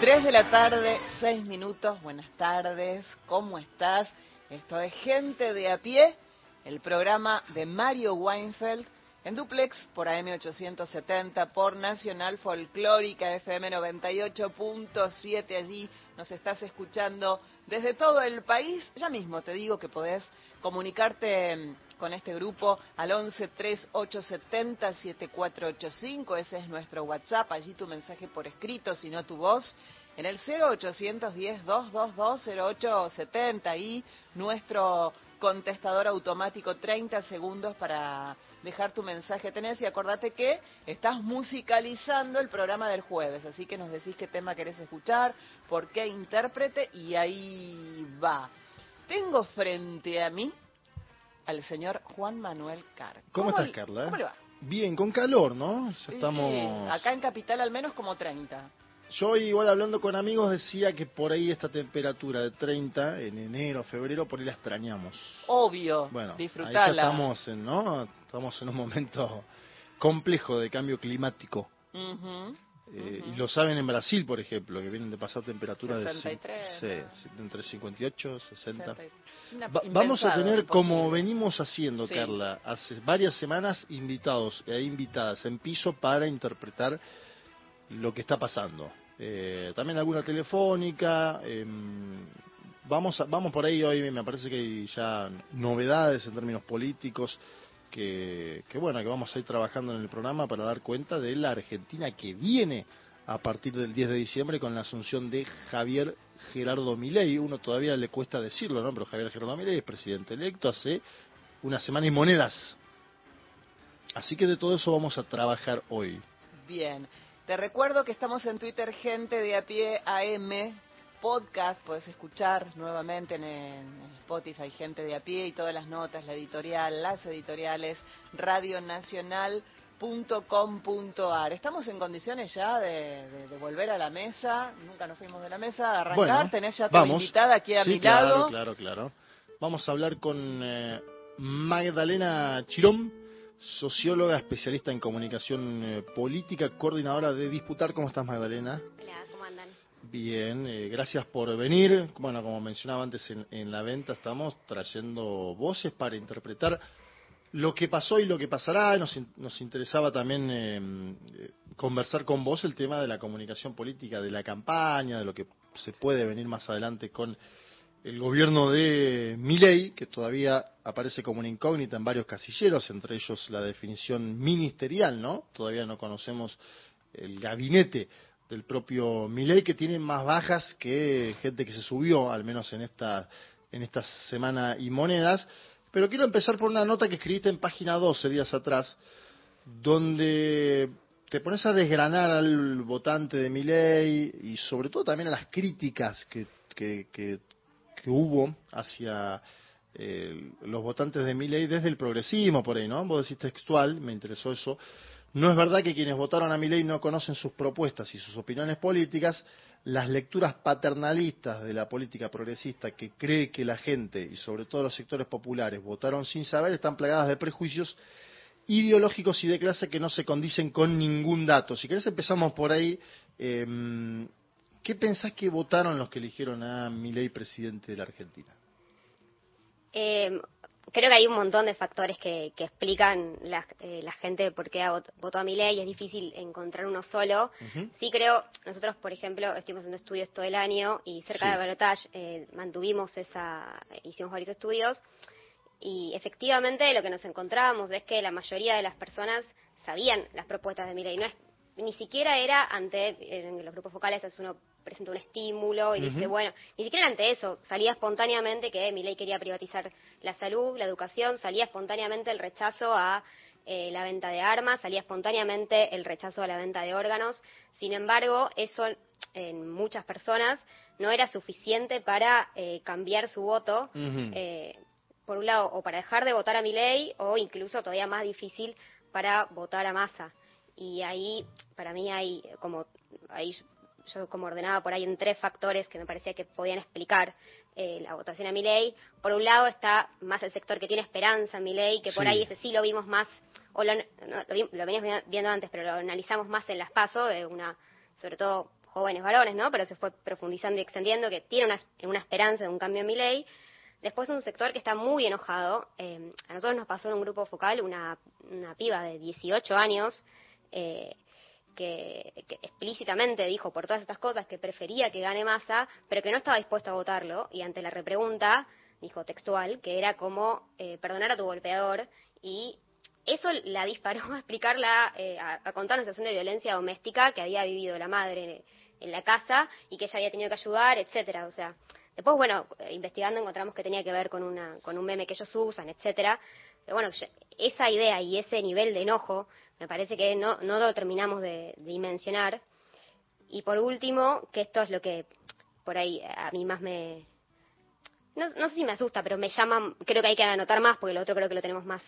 3 de la tarde, 6 minutos. Buenas tardes, ¿cómo estás? Esto es Gente de a pie, el programa de Mario Weinfeld en duplex por AM870 por Nacional Folclórica FM 98.7. Allí nos estás escuchando desde todo el país. Ya mismo te digo que podés comunicarte con este grupo al 11 3870 7485. Ese es nuestro WhatsApp. Allí tu mensaje por escrito, si no tu voz. En el 0810 222 0870 y nuestro contestador automático 30 segundos para dejar tu mensaje tenés y acordate que estás musicalizando el programa del jueves, así que nos decís qué tema querés escuchar, por qué intérprete y ahí va. Tengo frente a mí al señor Juan Manuel Car. ¿Cómo, estás, Carla? ¿Cómo le va? Bien, con calor, ¿no? estamos... acá en Capital al menos como 30. Yo igual hablando con amigos decía que por ahí esta temperatura de 30 en enero, febrero, por ahí la extrañamos. Obvio, bueno, disfrutarla. Ahí estamos en, ¿no? Estamos en un momento complejo de cambio climático. Eh, y lo saben en Brasil, por ejemplo, que vienen de pasar temperaturas de sí, entre 58 y 60. vamos a tener, como venimos haciendo, Carla, hace varias semanas, invitados e invitadas en piso para interpretar lo que está pasando. Eh, también alguna telefónica. Em, vamos, vamos por ahí hoy, me parece que hay ya novedades en términos políticos. Que, que bueno, que vamos a ir trabajando en el programa para dar cuenta de la Argentina que viene a partir del 10 de diciembre con la asunción de Javier Gerardo Milei. Uno todavía le cuesta decirlo, ¿no? Pero Javier Gerardo Milei es presidente electo hace una semana y monedas. Así que de todo eso vamos a trabajar hoy. Bien. Te recuerdo que estamos en Twitter, gente de a pie AM, podcast, puedes escuchar nuevamente en, Spotify, gente de a pie y todas las notas, la editorial, las editoriales, radionacional.com.ar. Estamos en condiciones ya de, volver a la mesa, nunca nos fuimos de la mesa, de arrancar, tenés ya tu invitada aquí a mi lado. Claro, claro, claro. Vamos a hablar con eh, Magdalena Chirón socióloga, especialista en comunicación eh, política, coordinadora de Disputar. ¿Cómo estás, Magdalena? Hola, ¿cómo andan? Bien, eh, gracias por venir. Bueno, como mencionaba antes en, la venta, estamos trayendo voces para interpretar lo que pasó y lo que pasará. Nos, nos interesaba también eh, conversar con vos el tema de la comunicación política, de la campaña, de lo que se puede venir más adelante con el gobierno de Milei, que todavía aparece como una incógnita en varios casilleros, entre ellos la definición ministerial, ¿no? Todavía no conocemos el gabinete del propio Milei, que tiene más bajas que gente que se subió, al menos en esta, en esta semana y monedas. Pero quiero empezar por una nota que escribiste en página 12 días atrás, donde te pones a desgranar al votante de Milei y sobre todo también a las críticas que, que, que que hubo hacia eh, los votantes de mi ley desde el progresismo por ahí, ¿no? Vos decís textual, me interesó eso. No es verdad que quienes votaron a mi ley no conocen sus propuestas y sus opiniones políticas. Las lecturas paternalistas de la política progresista que cree que la gente y sobre todo los sectores populares votaron sin saber están plagadas de prejuicios ideológicos y de clase que no se condicen con ningún dato. Si querés empezamos por ahí. Eh, ¿Qué pensás que votaron los que eligieron a Milei presidente de la Argentina? Eh, creo que hay un montón de factores que, explican la, eh, la, gente por qué votó a Milei. Es difícil encontrar uno solo. Sí creo, nosotros, por ejemplo, estuvimos haciendo estudios todo el año y cerca de Balotage eh, mantuvimos esa, hicimos varios estudios y efectivamente lo que nos encontrábamos es que la mayoría de las personas sabían las propuestas de Milei. No es, ni siquiera era ante en los grupos focales es uno presenta un estímulo y dice, bueno, ni siquiera ante eso, salía espontáneamente que mi ley quería privatizar la salud, la educación, salía espontáneamente el rechazo a eh, la venta de armas, salía espontáneamente el rechazo a la venta de órganos. Sin embargo, eso en muchas personas no era suficiente para eh, cambiar su voto, eh, por un lado, o para dejar de votar a mi ley, o incluso todavía más difícil para votar a masa. Y ahí, para mí, hay como, ahí yo como ordenaba por ahí en tres factores que me parecía que podían explicar eh, la votación a mi ley. Por un lado está más el sector que tiene esperanza en mi ley, que por ahí ese sí lo vimos más, o lo, lo, veníamos viendo antes, pero lo analizamos más en las pasos, de una, sobre todo jóvenes varones, ¿no? Pero se fue profundizando y extendiendo, que tiene una, una esperanza de un cambio en mi ley. Después un sector que está muy enojado. Eh, a nosotros nos pasó en un grupo focal una, una piba de 18 años eh, que, explícitamente dijo por todas estas cosas que prefería que gane masa, pero que no estaba dispuesto a votarlo. Y ante la repregunta dijo textual que era como eh, perdonar a tu golpeador y eso la disparó a explicarla, eh, a, contar una situación de violencia doméstica que había vivido la madre en la casa y que ella había tenido que ayudar, etcétera. O sea, después, bueno, investigando encontramos que tenía que ver con, una, con un meme que ellos usan, etcétera. Pero bueno, esa idea y ese nivel de enojo me parece que no, no lo terminamos de, dimensionar. Y por último, que esto es lo que por ahí a mí más me... No, no sé si me asusta, pero me llama, creo que hay que anotar más, porque lo otro creo que lo tenemos más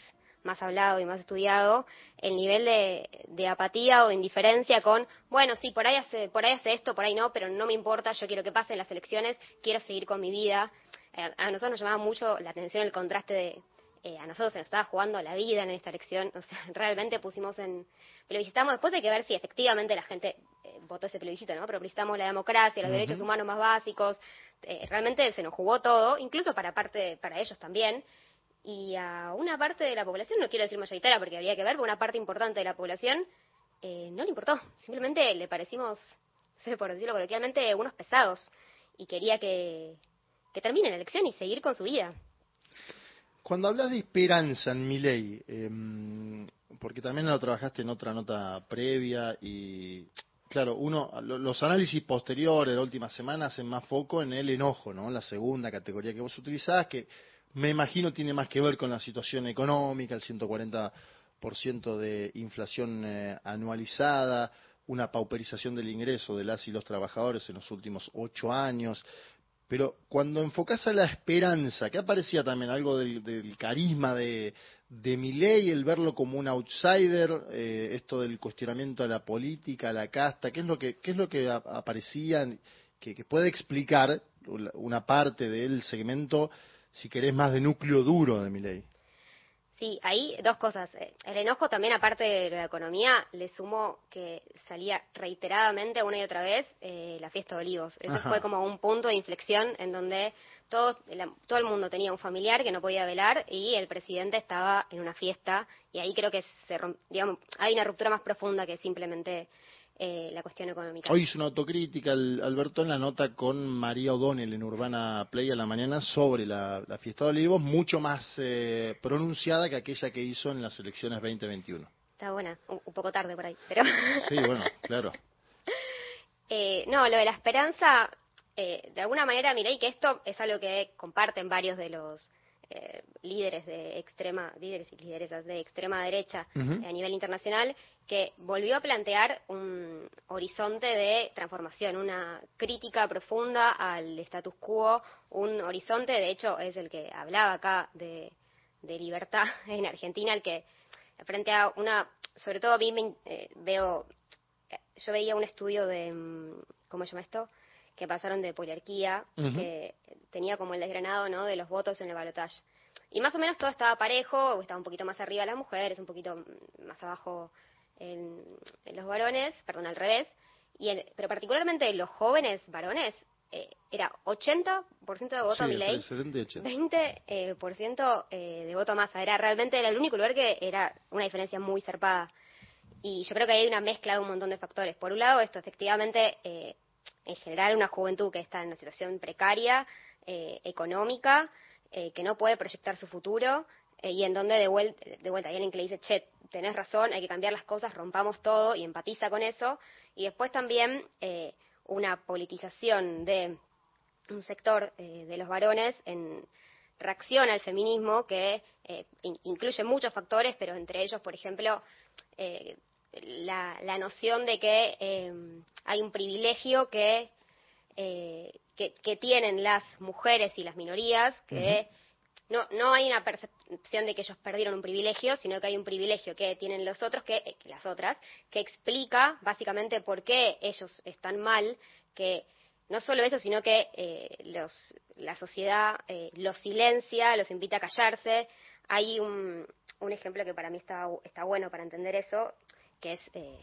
más hablado y más estudiado, el nivel de, apatía o de indiferencia con, bueno, sí, por ahí, hace, por ahí hace esto, por ahí no, pero no me importa, yo quiero que pasen las elecciones, quiero seguir con mi vida. Eh, a nosotros nos llamaba mucho la atención el contraste de, eh, a nosotros se nos estaba jugando la vida en esta elección, o sea, realmente pusimos en, plebiscitamos, después hay que ver si efectivamente la gente eh, votó ese plebiscito, ¿no? Pero plebiscitamos la democracia, los derechos humanos más básicos, realmente se nos jugó todo, incluso para parte, para ellos también, y a una parte de la población, no quiero decir mayoritaria porque habría que ver, pero una parte importante de la población eh, no le importó. Simplemente le parecimos, sé por decirlo coloquialmente, unos pesados y quería que, que termine la elección y seguir con su vida. Cuando hablas de esperanza en mi ley, em, porque también lo trabajaste en otra nota previa y claro, uno los análisis posteriores de la última semana hacen más foco en el enojo, ¿no? La segunda categoría que vos utilizás, que me imagino tiene más que ver con la situación económica, el 140% de inflación eh, anualizada, una pauperización del ingreso de las y los trabajadores en los últimos ocho años. Pero cuando enfocas a la esperanza, que aparecía también algo del, carisma de, de Milei, el verlo como un outsider, eh, esto del cuestionamiento a la política, a la casta, ¿qué es lo que, qué es lo que aparecía, que, que puede explicar una parte del segmento si querés, más de núcleo duro de mi ley. Sí, ahí dos cosas. El enojo también, aparte de la economía, le sumó que salía reiteradamente una y otra vez eh, la fiesta de olivos. Eso fue como un punto de inflexión en donde todo, todo el mundo tenía un familiar que no podía velar y el presidente estaba en una fiesta y ahí creo que se digamos, hay una ruptura más profunda que simplemente eh, la cuestión económica. Hoy hizo una autocrítica, Alberto, en la nota con María O'Donnell en Urbana Play a la mañana sobre la, fiesta de olivos, mucho más eh, pronunciada que aquella que hizo en las elecciones 2021. Está buena, un, poco tarde por ahí, pero... Sí, bueno, claro. Eh, no, lo de la esperanza, de alguna manera, miréis que esto es algo que comparten varios de los eh, líderes de extrema, líderes y lideresas de extrema derecha a nivel internacional, que volvió a plantear un horizonte de transformación, una crítica profunda al status quo, un horizonte, de hecho, es el que hablaba acá de, libertad en Argentina, el que frente a una, sobre todo a mí me, eh, veo, yo veía un estudio de, mm, ¿cómo se llama esto? Que pasaron de poliarquía, que tenía como el desgranado ¿no? de los votos en el balotaje. Y más o menos todo estaba parejo, estaba un poquito más arriba las mujeres, un poquito más abajo en, los varones, perdón, al revés. Y pero particularmente los jóvenes varones, eh, era 80% de voto a mi ley, 20% eh, por ciento, eh, de voto a masa. Era realmente el único lugar que era una diferencia muy zarpada. Y yo creo que hay una mezcla de un montón de factores. Por un lado, esto efectivamente eh, en general una juventud que está en una situación precaria, eh, económica, eh, que no puede proyectar su futuro eh, y en donde de vuelta, de vuelta hay alguien que le dice, che, tenés razón, hay que cambiar las cosas, rompamos todo y empatiza con eso. Y después también una politización de un sector de los varones en reacción al feminismo que incluye muchos factores, pero entre ellos, por ejemplo, la, noción de que eh, hay un privilegio eh, que, que, tienen las mujeres y las minorías, que no, no hay una percepción de que ellos perdieron un privilegio, sino que hay un privilegio que tienen los otros, que, eh, las otras, que explica básicamente por qué ellos están mal, que no solo eso, sino que los, la sociedad los silencia, los invita a callarse. Hay un, un ejemplo que para mí está, está bueno para entender eso, que es, eh,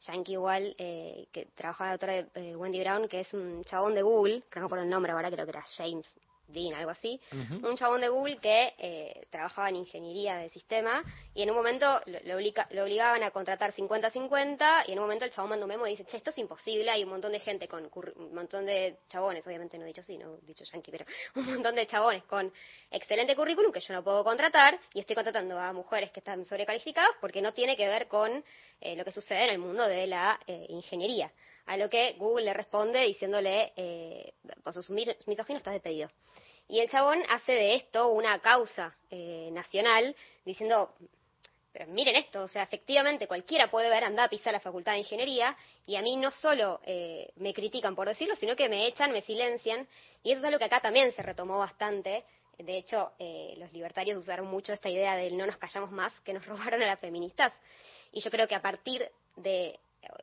yankee igual, eh, que trabajaba autora de eh, Wendy Brown, que es un chabón de Google, que no por el nombre ahora, creo que era James Dean, algo así, un chabón de Google que eh, trabajaba en ingeniería de sistema y en un momento lo, obligaban a contratar 50-50 y en un momento el chabón mandó un memo y dice, che, esto es imposible, hay un montón de gente con un montón de chabones, obviamente no he dicho así, no he dicho yankee, pero un montón de chabones con excelente currículum que yo no puedo contratar y estoy contratando a mujeres que están sobrecalificadas porque no tiene que ver con eh, lo que sucede en el mundo de la eh, ingeniería. A lo que Google le responde diciéndole, eh, por sus estás despedido. Y el chabón hace de esto una causa eh, nacional, diciendo, pero miren esto, o sea, efectivamente cualquiera puede ver, anda a pisar la facultad de ingeniería, y a mí no solo eh, me critican por decirlo, sino que me echan, me silencian, y eso es algo que acá también se retomó bastante. De hecho, eh, los libertarios usaron mucho esta idea del no nos callamos más, que nos robaron a las feministas. Y yo creo que a partir de,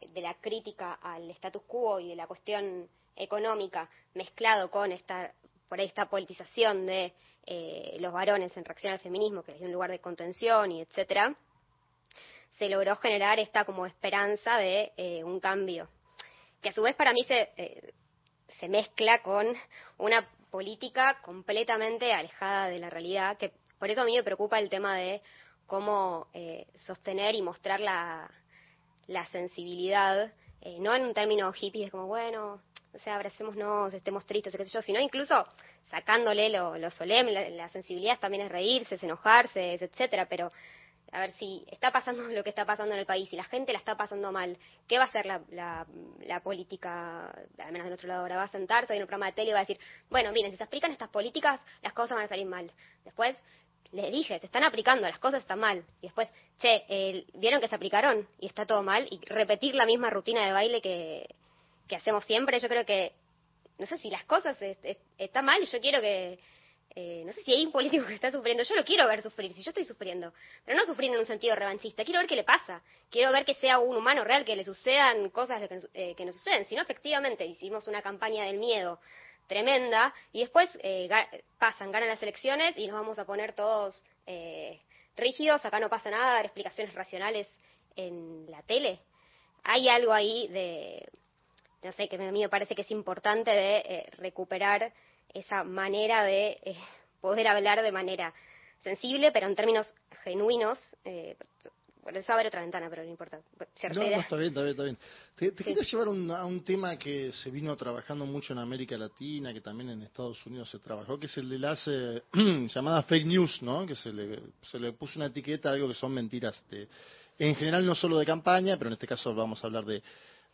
de la crítica al status quo y de la cuestión económica mezclado con esta por ahí esta politización de eh, los varones en reacción al feminismo, que les dio un lugar de contención y etcétera, se logró generar esta como esperanza de eh, un cambio, que a su vez para mí se, eh, se mezcla con una política completamente alejada de la realidad, que por eso a mí me preocupa el tema de cómo sostener y mostrar la, la sensibilidad, no en un término hippie, es como, bueno, o sea, abracémonos, estemos tristes, qué sé yo, sino incluso sacándole lo, lo solemne, la, sensibilidad también es reírse, es enojarse, etcétera, pero a ver si está pasando lo que está pasando en el país y la gente la está pasando mal, ¿qué va a hacer la, la, política, al menos de nuestro lado ahora? Va a sentarse en un programa de tele y va a decir, bueno, miren, si se aplican estas políticas, las cosas van a salir mal. Después, le dije, se están aplicando, las cosas están mal. Y después, che, vieron que se aplicaron y está todo mal, y repetir la misma rutina de baile que, hacemos siempre, yo creo que, no sé si las cosas están mal, yo quiero que, eh, no sé si hay un político que está sufriendo, yo lo quiero ver sufrir, si yo estoy sufriendo, pero no sufrir en un sentido revanchista, quiero ver qué le pasa, quiero ver que sea un humano real, que le sucedan cosas que, eh, que nos suceden, si no, efectivamente, hicimos una campaña del miedo tremenda y después eh, pasan, ganan las elecciones y nos vamos a poner todos rígidos, acá no pasa nada, dar explicaciones racionales en la tele. Hay algo ahí de, no sé, que a mí me parece que es importante de eh, recuperar esa manera de eh, poder hablar de manera sensible, pero en términos genuinos. Eh, por eso abre otra ventana, pero no importa. No, no, está bien, está bien, está bien. Te, quiero llevar a un tema que se vino trabajando mucho en América Latina, que también en Estados Unidos se trabajó, que es el de las llamadas fake news, ¿no? Que se le, se le puso una etiqueta a algo que son mentiras. De, en general no solo de campaña, pero en este caso vamos a hablar de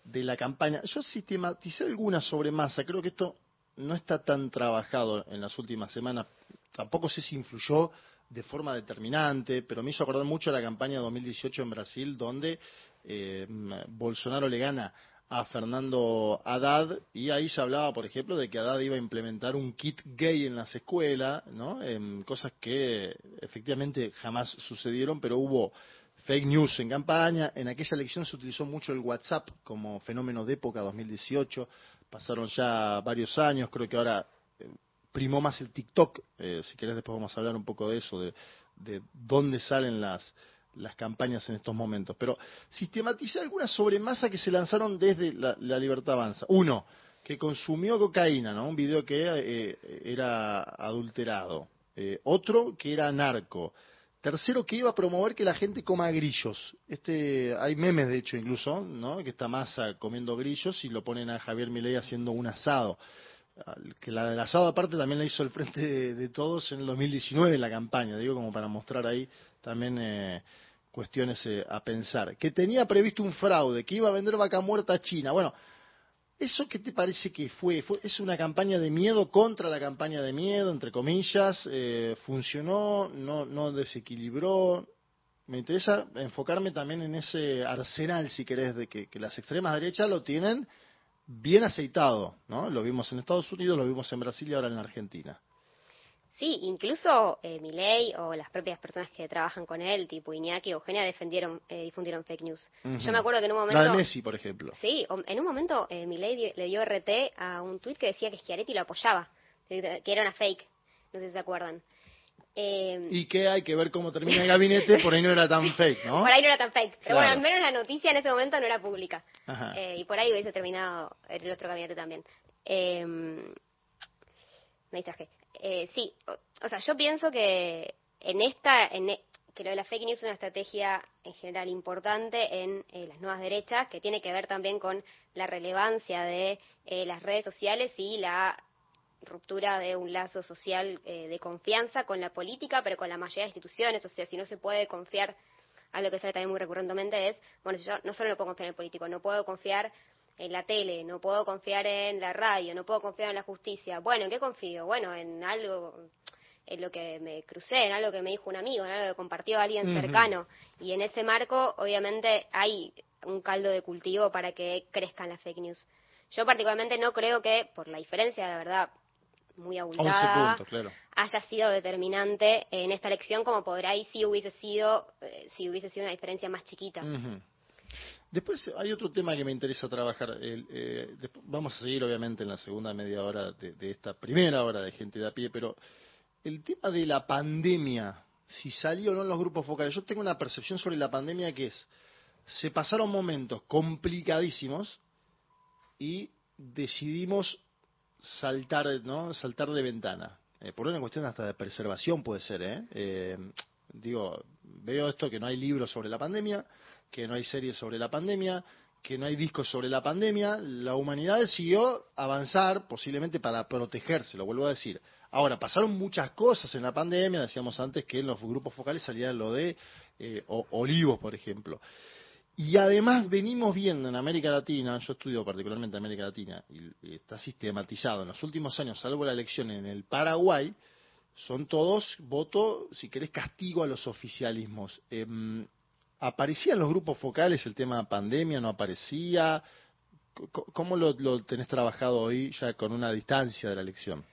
de la campaña. Yo sistematicé algunas sobre masa, creo que esto no está tan trabajado en las últimas semanas, tampoco sé si influyó de forma determinante, pero me hizo acordar mucho la campaña 2018 en Brasil, donde eh, Bolsonaro le gana a Fernando Haddad y ahí se hablaba, por ejemplo, de que Haddad iba a implementar un kit gay en las escuelas, ¿no? cosas que efectivamente jamás sucedieron, pero hubo fake news en campaña. En aquella elección se utilizó mucho el WhatsApp como fenómeno de época 2018. Pasaron ya varios años, creo que ahora eh, primó más el TikTok. Eh, si querés después vamos a hablar un poco de eso, de, dónde salen las, las campañas en estos momentos. Pero sistematicé algunas sobremasa que se lanzaron desde la, Libertad Avanza. Uno, que consumió cocaína, ¿no? Un video que eh, era adulterado. otro, que era narco. Tercero, que iba a promover que la gente coma grillos. Este, hay memes, de hecho, incluso, ¿no? Que está Massa comiendo grillos y lo ponen a Javier Milei haciendo un asado. Que la del asado, aparte, también la hizo el Frente de, Todos en el 2019 en la campaña, digo, como para mostrar ahí también eh, cuestiones eh, a pensar. Que tenía previsto un fraude, que iba a vender vaca muerta a China. Bueno, ¿Eso qué te parece que fue? ¿Es una campaña de miedo contra la campaña de miedo, entre comillas? Eh, ¿Funcionó? No, ¿No desequilibró? Me interesa enfocarme también en ese arsenal, si querés, de que las extremas derechas lo tienen bien aceitado, ¿no? Lo vimos en Estados Unidos, lo vimos en Brasil y ahora en la Argentina. Sí, incluso eh, Milei o las propias personas que trabajan con él, tipo Iñaki o Eugenia, defendieron, eh, difundieron fake news. Yo me acuerdo que en un momento... La de Messi, por ejemplo. Sí, en un momento eh, Milei le dio RT a un tuit que decía que Schiaretti lo apoyaba, que era una fake, no sé si se acuerdan. Eh, y que hay que ver cómo termina el gabinete, por ahí no era tan fake, ¿no? Por ahí no era tan fake. Pero bueno, al menos la noticia en ese momento no era pública. Eh, y por ahí hubiese terminado el otro gabinete también. Eh, me distraje. Eh, sí, o, sea, yo pienso que en esta, en, e, que lo de la fake news es una estrategia en general importante en eh, las nuevas derechas, que tiene que ver también con la relevancia de eh, las redes sociales y la ruptura de un lazo social eh, de confianza con la política, pero con la mayoría de instituciones. O sea, si no se puede confiar, a lo que sale también muy recurrentemente es, bueno, yo no solo no puedo confiar en el político, no puedo confiar en la tele, no puedo confiar en la radio, no puedo confiar en la justicia. Bueno, ¿en qué confío? Bueno, en algo en lo que me crucé, en algo que me dijo un amigo, en algo que compartió alguien cercano. Y en ese marco, obviamente, hay un caldo de cultivo para que crezcan las fake news. Yo particularmente no creo que, por la diferencia, de verdad, muy abultada, haya sido determinante en esta elección, como por ahí sí hubiese sido, eh, si hubiese sido una diferencia más chiquita. Después hay otro tema que me interesa trabajar. Eh, vamos a seguir, obviamente, en la segunda media hora de, de esta primera hora de gente de a pie, pero el tema de la pandemia, si salió o no en los grupos focales, yo tengo una percepción sobre la pandemia que es, se pasaron momentos complicadísimos y decidimos saltar, ¿no? Saltar de ventana. Eh, por una cuestión hasta de preservación puede ser, ¿eh? ¿eh? Digo, veo esto que no hay libros sobre la pandemia, que no hay series sobre la pandemia, que no hay discos sobre la pandemia, la humanidad decidió avanzar posiblemente para protegerse, lo vuelvo a decir. Ahora, pasaron muchas cosas en la pandemia, decíamos antes que en los grupos focales salía lo de eh, olivos, por ejemplo. Y además venimos viendo en América Latina, yo estudio particularmente América Latina, y, está sistematizado en los últimos años, salvo la elección en el Paraguay, son todos voto, si querés, castigo a los oficialismos. Em, ¿Aparecía en los grupos focales el tema pandemia? ¿No aparecía? ¿Cómo lo, lo tenés trabajado hoy ya con una distancia de la elección?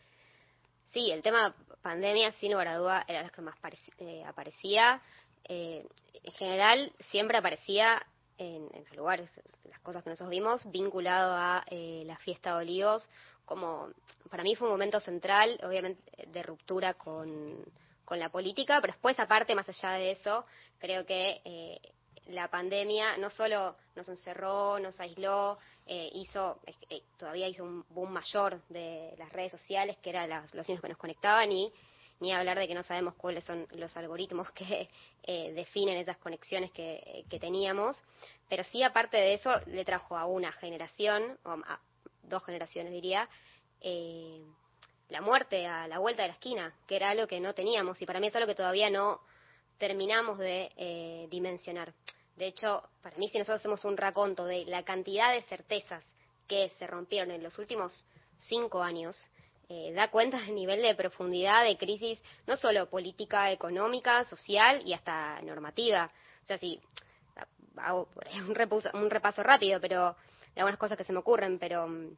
Sí, el tema pandemia, sin lugar a duda, era lo que más eh, aparecía. Eh, en general, siempre aparecía en, los lugares, las cosas que nosotros vimos, vinculado a eh, la fiesta de olivos, como para mí fue un momento central, obviamente, de ruptura con, con la política, pero después, aparte, más allá de eso, creo que la pandemia no solo nos encerró, nos aisló, eh, hizo, eh, todavía hizo un boom mayor de las redes sociales, que eran los niños que nos conectaban, y ni hablar de que no sabemos cuáles son los algoritmos que eh, definen esas conexiones que, teníamos. Pero sí, aparte de eso, le trajo a una generación, o a dos generaciones diría, la muerte a la vuelta de la esquina, que era algo que no teníamos, y para mí es algo que todavía no terminamos de dimensionar. De hecho, para mí si nosotros hacemos un raconto de la cantidad de certezas que se rompieron en los últimos cinco años, eh, da cuenta del nivel de profundidad de crisis, no solo política, económica, social y hasta normativa. O sea, si hago un repaso, un repaso rápido, pero de algunas cosas que se me ocurren, pero mm,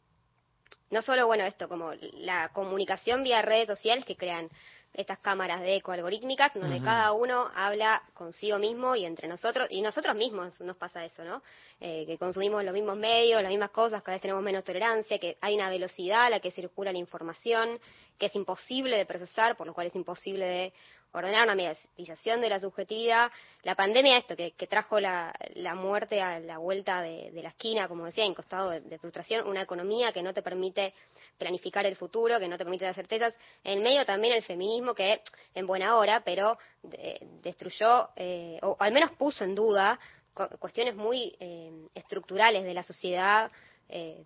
no solo, bueno, esto, como la comunicación vía redes sociales que crean estas cámaras de eco algorítmicas, donde cada uno habla consigo mismo y entre nosotros, y nosotros mismos nos pasa eso, ¿no? Eh, que consumimos los mismos medios, las mismas cosas, cada vez tenemos menos tolerancia, que hay una velocidad a la que circula la información, que es imposible de procesar, por lo cual es imposible de ordenar una mediatización de la subjetividad. La pandemia, esto, que, trajo la, muerte a la vuelta de, la esquina, como decía, en costado de frustración, una economía que no te permite planificar el futuro, que no te permite dar certezas. En medio también el feminismo que en buena hora, pero destruyó, eh, o al menos puso en duda cuestiones muy eh, estructurales de la sociedad, eh,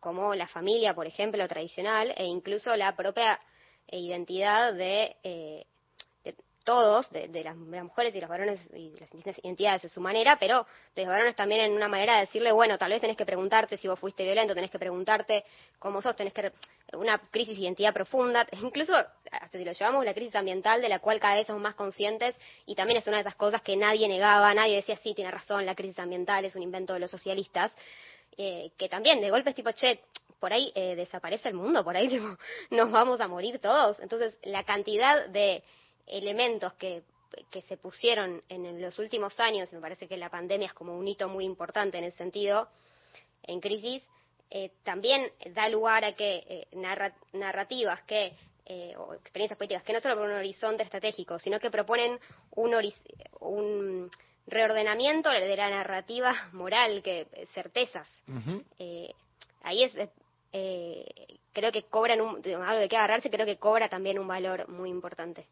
como la familia, por ejemplo, tradicional, e incluso la propia identidad de todos, de, las, mujeres y los varones y las distintas identidades de su manera, pero de los varones también en una manera de decirle, bueno, tal vez tenés que preguntarte si vos fuiste violento, tenés que preguntarte cómo sos, tenés que una crisis de identidad profunda, incluso hasta si lo llevamos la crisis ambiental de la cual cada vez somos más conscientes y también es una de esas cosas que nadie negaba, nadie decía, sí, tiene razón, la crisis ambiental es un invento de los socialistas, eh, que también de golpes tipo, che, por ahí eh, desaparece el mundo, por ahí nos vamos a morir todos. Entonces, la cantidad de elementos que, que se pusieron en los últimos años, me parece que la pandemia es como un hito muy importante en el sentido, en crisis, eh, también da lugar a que eh, narrativas que eh, o experiencias políticas que no solo por un horizonte estratégico, sino que proponen un, un reordenamiento de la narrativa moral, que certezas. Eh, ahí es, eh, creo que cobran un, algo de qué agarrarse, creo que cobra también un valor muy importante.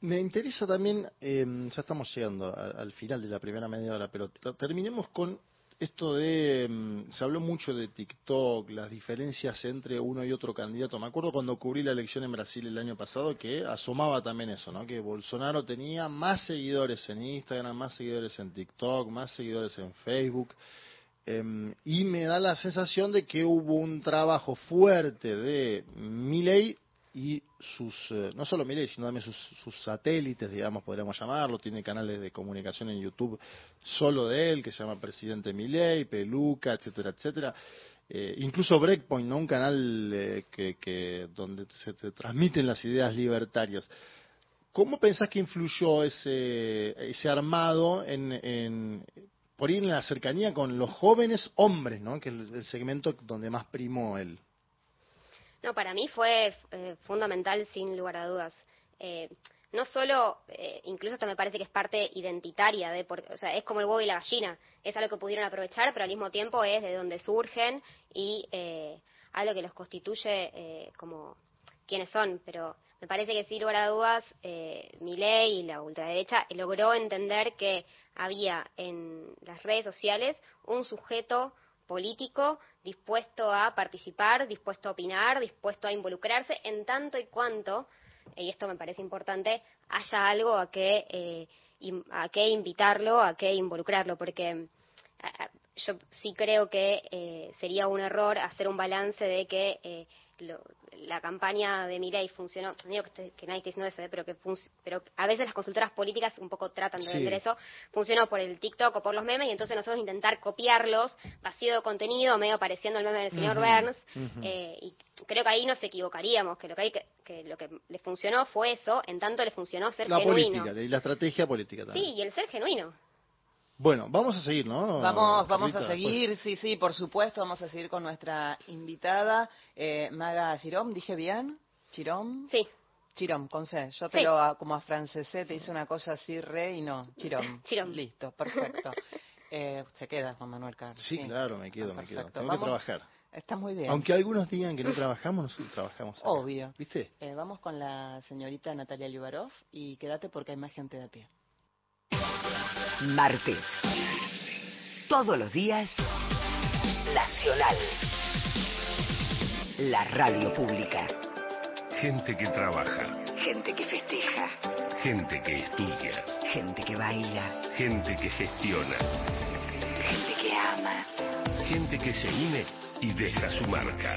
Me interesa también, em, ya estamos llegando al final de la primera media hora, pero terminemos con esto de, em, se habló mucho de TikTok, las diferencias entre uno y otro candidato. Me acuerdo cuando cubrí la elección en Brasil el año pasado que asomaba también eso, ¿no? Que Bolsonaro tenía más seguidores en Instagram, más seguidores en TikTok, más seguidores en Facebook. Em, y me da la sensación de que hubo un trabajo fuerte de Milley y sus, eh, no solo Milei, sino también sus, satélites, digamos, podríamos llamarlo, tiene canales de comunicación en YouTube solo de él, que se llama Presidente Milei, Peluca, etcétera, etcétera. Eh, incluso Breakpoint, ¿no? un canal eh, que, donde se transmiten las ideas libertarias. ¿Cómo pensás que influyó ese, ese armado en, en, por ir en la cercanía con los jóvenes hombres, ¿no? que es el segmento donde más primó él? No, para mí fue eh, fundamental sin lugar a dudas. Eh, no solo, eh, incluso hasta me parece que es parte identitaria, de o sea, es como el huevo y la gallina, es algo que pudieron aprovechar, pero al mismo tiempo es de donde surgen y algo que los constituye como quienes son. Pero me parece que sin lugar a dudas, mi ley y la ultraderecha logró entender que había en las redes sociales un sujeto político dispuesto a participar, dispuesto a opinar, dispuesto a involucrarse, en tanto y cuanto, y esto me parece importante, haya algo a que, eh, a que invitarlo, a que involucrarlo, porque yo sí creo que eh, sería un error hacer un balance de que eh, la campaña de Milei funcionó, no digo que, nadie esté diciendo eso, ¿eh? pero que pero a veces las consultoras políticas un poco tratan de vender eso, funcionó por el TikTok o por los memes y entonces nosotros intentar copiarlos, vacío de contenido, medio pareciendo el meme del señor Burns, eh, y creo que ahí nos equivocaríamos, que lo que, hay que, lo que le funcionó fue eso, en tanto le funcionó ser genuino. La política, y la estrategia política también. Sí, y el ser genuino. Bueno, vamos a seguir, ¿no? Vamos, vamos a seguir, sí, sí, por supuesto, vamos a seguir con nuestra invitada, eh, Maga Chirón, ¿dije bien? ¿Chirón? Sí. Chirón, con C. Yo te lo, como a francesé, te hice una cosa así re y no, Chirón. Chirón. Listo, perfecto. Eh, se queda Juan Manuel Carlos. Sí, claro, me quedo, me quedo. Tengo que trabajar. Está muy bien. Aunque algunos digan que no trabajamos, nosotros trabajamos. Obvio. ¿Viste? Eh, vamos con la señorita Natalia Liubarov y quédate porque hay más gente de a pie. Martes. Todos los días, Nacional. La radio pública. Gente que trabaja. Gente que festeja. Gente que estudia. Gente que baila. Gente que gestiona. Gente que ama. Gente que se une y deja su marca.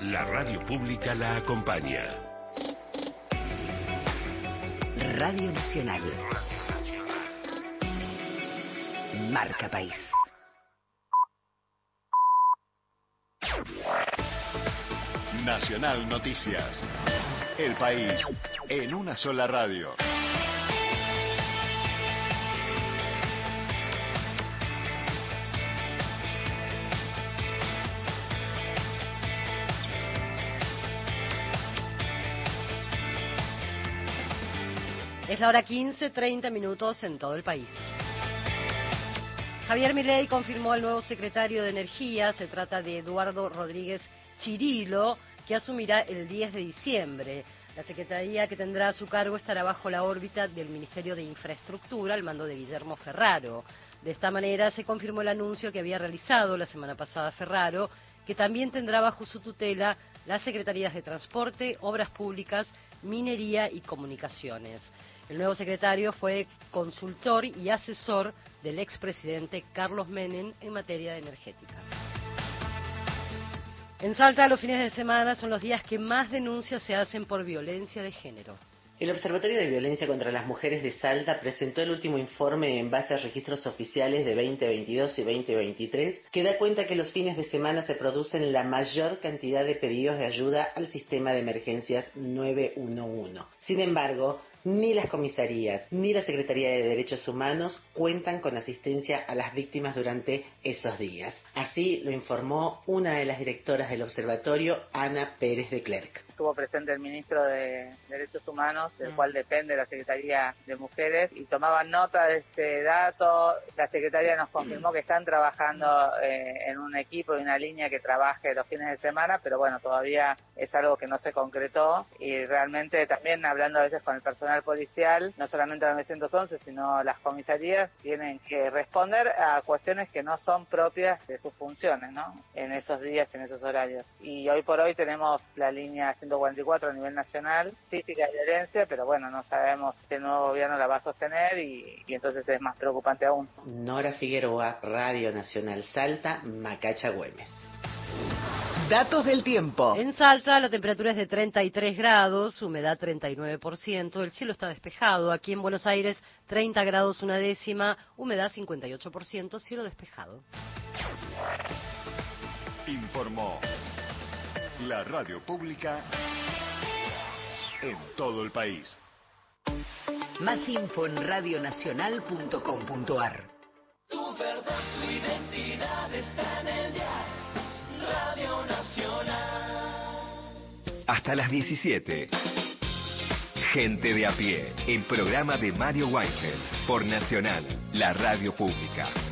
La radio pública la acompaña. Radio Nacional. Marca País. Nacional Noticias. El país en una sola radio. Es la hora 15, 30 minutos en todo el país. Javier Milei confirmó al nuevo secretario de Energía, se trata de Eduardo Rodríguez Chirilo, que asumirá el 10 de diciembre. La secretaría que tendrá a su cargo estará bajo la órbita del Ministerio de Infraestructura, al mando de Guillermo Ferraro. De esta manera se confirmó el anuncio que había realizado la semana pasada Ferraro, que también tendrá bajo su tutela las secretarías de Transporte, Obras Públicas, Minería y Comunicaciones. El nuevo secretario fue consultor y asesor del expresidente Carlos Menem en materia energética. En Salta, los fines de semana son los días que más denuncias se hacen por violencia de género. El Observatorio de Violencia contra las Mujeres de Salta presentó el último informe en base a registros oficiales de 2022 y 2023 que da cuenta que los fines de semana se producen la mayor cantidad de pedidos de ayuda al sistema de emergencias 911. Sin embargo, ni las comisarías ni la Secretaría de Derechos Humanos cuentan con asistencia a las víctimas durante esos días. Así lo informó una de las directoras del observatorio, Ana Pérez de Clerc. Estuvo presente el ministro de Derechos Humanos, del Mm. cual depende la Secretaría de Mujeres, y tomaban nota de este dato. La Secretaría nos confirmó que están trabajando eh, en un equipo y una línea que trabaje los fines de semana, pero bueno, todavía es algo que no se concretó y realmente también hablando a veces con el personal policial, no solamente la 911, sino las comisarías tienen que responder a cuestiones que no son propias de sus funciones, ¿no? En esos días, en esos horarios. Y hoy por hoy tenemos la línea 144 a nivel nacional, típica de violencia, pero bueno, no sabemos si el nuevo gobierno la va a sostener y, y entonces es más preocupante aún. Nora Figueroa, Radio Nacional Salta, Macacha Güemes. Datos del tiempo. En Salta la temperatura es de 33 grados, humedad 39%, el cielo está despejado. Aquí en Buenos Aires 30 grados una décima, humedad 58%, cielo despejado. Informó la radio pública en todo el país. Más info en radionacional.com.ar. Tu verdad, tu identidad Hasta las 17. Gente de a pie, el programa de Mario Weinfeld por Nacional, la radio pública.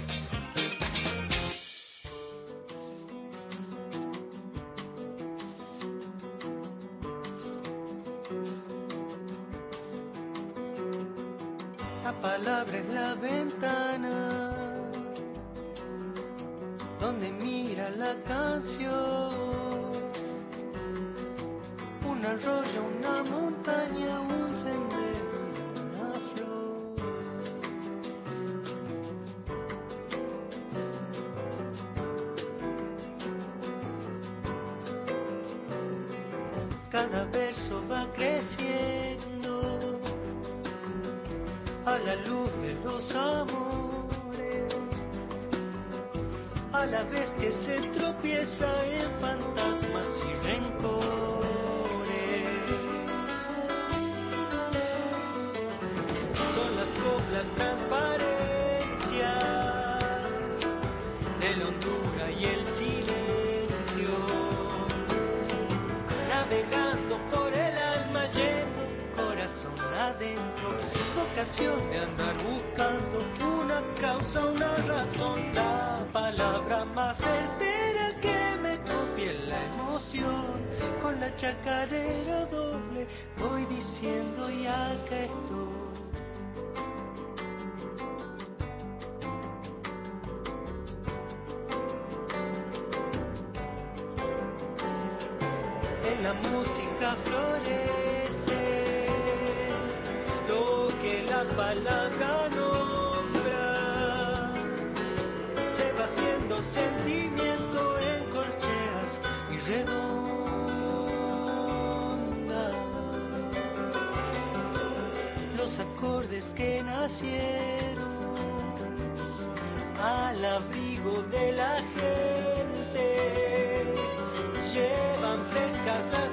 Gracias.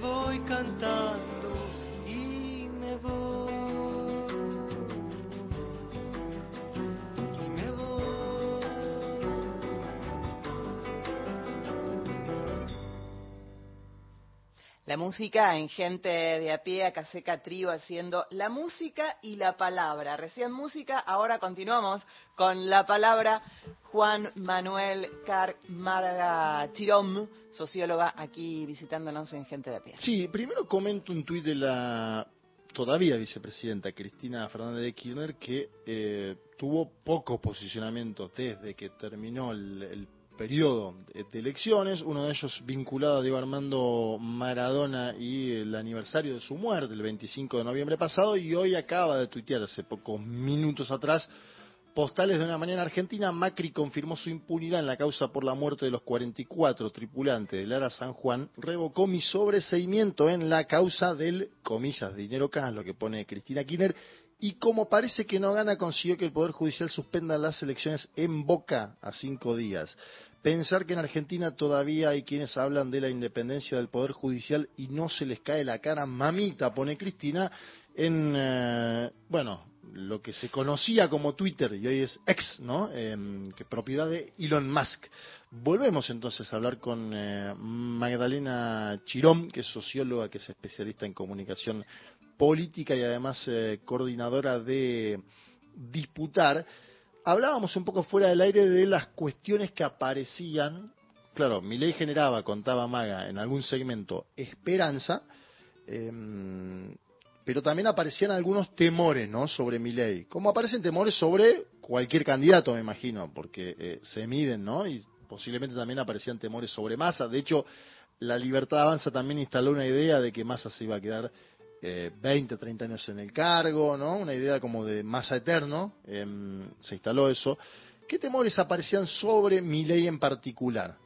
Voy cantando y me voy. Y me voy. La música en gente de a pie, acá seca trío haciendo la música y la palabra. Recién música, ahora continuamos con la palabra Juan Manuel Carmarga Chirón, socióloga aquí visitándonos en gente de pie. Sí, primero comento un tuit de la todavía vicepresidenta Cristina Fernández de Kirchner que eh, tuvo poco posicionamiento desde que terminó el, el periodo de elecciones, uno de ellos vinculado a Diego Armando Maradona y el aniversario de su muerte, el 25 de noviembre pasado, y hoy acaba de tuitear hace pocos minutos atrás postales de una mañana argentina, Macri confirmó su impunidad en la causa por la muerte de los 44 tripulantes de Lara San Juan, revocó mi sobreseimiento en la causa del, comillas, dinero cash, lo que pone Cristina Kirchner, y como parece que no gana, consiguió que el Poder Judicial suspenda las elecciones en Boca a cinco días. Pensar que en Argentina todavía hay quienes hablan de la independencia del Poder Judicial y no se les cae la cara, mamita, pone Cristina, en, eh, bueno, lo que se conocía como Twitter y hoy es ex, ¿no? Em, que propiedad de Elon Musk. Volvemos entonces a hablar con eh, Magdalena Chirón, que es socióloga, que es especialista en comunicación política y además eh, coordinadora de Disputar. Hablábamos un poco fuera del aire de las cuestiones que aparecían. Claro, mi ley generaba, contaba Maga, en algún segmento esperanza, em, pero también aparecían algunos temores ¿no? sobre mi ley. Como aparecen temores sobre cualquier candidato, me imagino, porque eh, se miden, ¿no? Y posiblemente también aparecían temores sobre Massa. De hecho, la Libertad Avanza también instaló una idea de que Massa se iba a quedar eh, 20, 30 años en el cargo, ¿no? Una idea como de Massa eterno, em, se instaló eso. ¿Qué temores aparecían sobre mi ley en particular?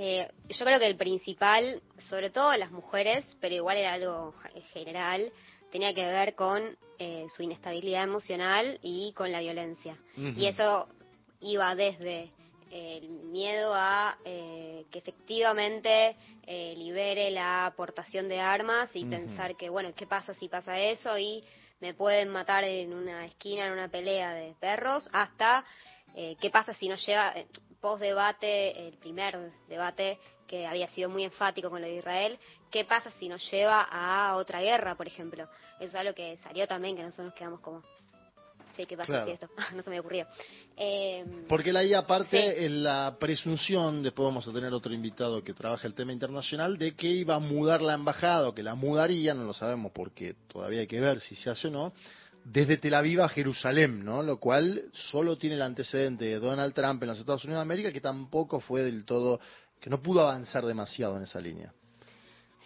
Eh, yo creo que el principal, sobre todo las mujeres, pero igual era algo general, tenía que ver con eh, su inestabilidad emocional y con la violencia. Y eso iba desde el miedo a eh, que efectivamente eh, libere la aportación de armas y pensar que, bueno, ¿qué pasa si pasa eso? Y me pueden matar en una esquina, en una pelea de perros, hasta eh, qué pasa si no lleva, post debate, el primer debate que había sido muy enfático con lo de Israel, qué pasa si nos lleva a otra guerra, por ejemplo. Eso es algo que salió también, que nosotros nos quedamos como, sí, ¿qué pasa Claro. si esto? no se me ocurrió. Eh, Porque la aparte es la presunción, después vamos a tener otro invitado que trabaja el tema internacional, de que iba a mudar la embajada o que la mudaría, no lo sabemos porque todavía hay que ver si se hace o no, desde Tel Aviv a Jerusalén, ¿no? Lo cual solo tiene el antecedente de Donald Trump en los Estados Unidos de América, que tampoco fue del todo, que no pudo avanzar demasiado en esa línea.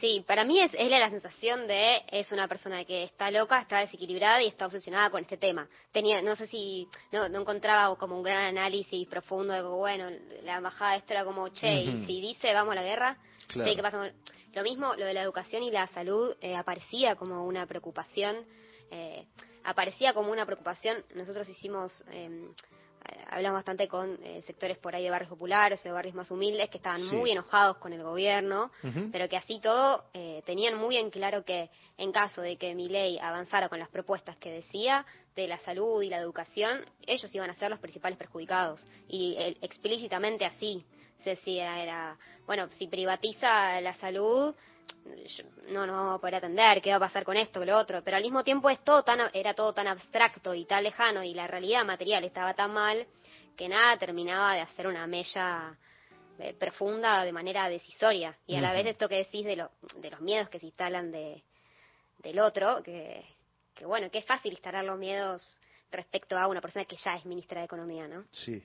Sí, para mí es, es la, la sensación de es una persona que está loca, está desequilibrada y está obsesionada con este tema. Tenía, no sé si no, no encontraba como un gran análisis profundo de como, bueno, la embajada esto era como, che, y si dice vamos a la guerra, Claro. ¿qué pasa? con- Lo mismo, lo de la educación y la salud eh, aparecía como una preocupación, eh, aparecía como una preocupación. Nosotros hicimos eh, hablamos bastante con eh, sectores por ahí de barrios populares o de barrios más humildes que estaban Sí. muy enojados con el gobierno, pero que así todo eh, tenían muy en claro que en caso de que mi ley avanzara con las propuestas que decía de la salud y la educación, ellos iban a ser los principales perjudicados. Y eh, explícitamente así se decía, era, bueno, si privatiza la salud, no nos vamos a poder atender, qué va a pasar con esto, con lo otro, pero al mismo tiempo es todo tan, era todo tan abstracto y tan lejano y la realidad material estaba tan mal que nada terminaba de hacer una mella eh, profunda de manera decisoria. Y a la vez esto que decís de, lo, de los miedos que se instalan de, del otro, que, que bueno, que es fácil instalar los miedos respecto a una persona que ya es ministra de Economía, ¿no? Sí.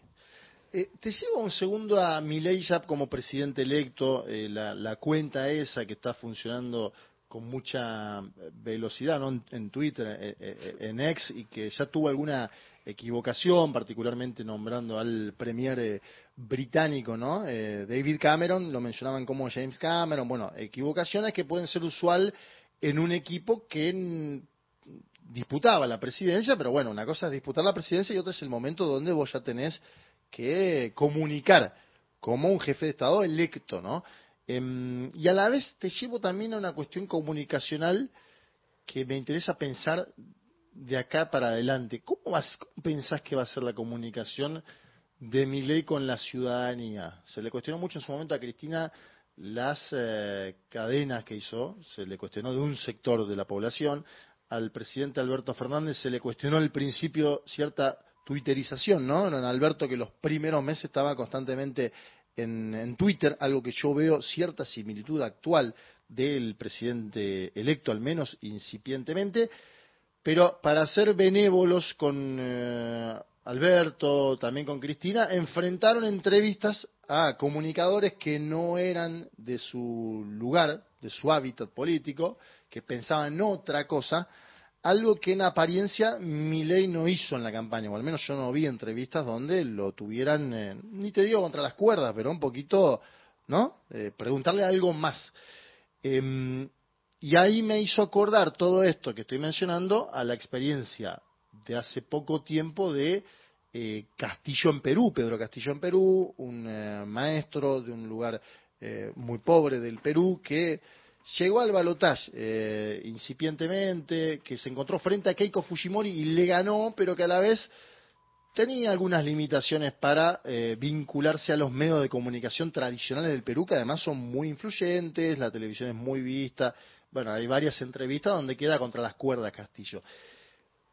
Eh, te llevo un segundo a Milei ya como presidente electo, eh, la, cuenta esa que está funcionando con mucha eh, velocidad ¿no? en, Twitter, eh, en X, y que ya tuvo alguna equivocación, particularmente nombrando al premier británico, ¿no? David Cameron, lo mencionaban como James Cameron, bueno, equivocaciones que pueden ser usual en un equipo que mm, disputaba la presidencia, pero bueno, una cosa es disputar la presidencia y otra es el momento donde vos ya tenés que comunicar como un jefe de Estado electo, ¿no? Em, y a la vez te llevo también a una cuestión comunicacional que me interesa pensar de acá para adelante. ¿Cómo, vas, cómo pensás que va a ser la comunicación de mi ley con la ciudadanía? Se le cuestionó mucho en su momento a Cristina las eh, cadenas que hizo, se le cuestionó de un sector de la población, al presidente Alberto Fernández se le cuestionó al principio cierta twitterización, ¿no? En Alberto que los primeros meses estaba constantemente en, Twitter, algo que yo veo cierta similitud actual del presidente electo, al menos incipientemente, pero para ser benévolos con eh, Alberto, también con Cristina, enfrentaron entrevistas a comunicadores que no eran de su lugar, de su hábitat político, que pensaban otra cosa, algo que en apariencia Milei no hizo en la campaña, o al menos yo no vi entrevistas donde lo tuvieran, eh, ni te digo contra las cuerdas, pero un poquito, ¿no? Eh, preguntarle algo más. Em, y ahí me hizo acordar todo esto que estoy mencionando a la experiencia de hace poco tiempo de eh, Castillo en Perú, Pedro Castillo en Perú, un eh, maestro de un lugar eh, muy pobre del Perú que llegó al balotaje incipientemente, que se encontró frente a Keiko Fujimori y le ganó, pero que a la vez tenía algunas limitaciones para vincularse a los medios de comunicación tradicionales del Perú, que además son muy influyentes, la televisión es muy vista, bueno, hay varias entrevistas donde queda contra las cuerdas Castillo.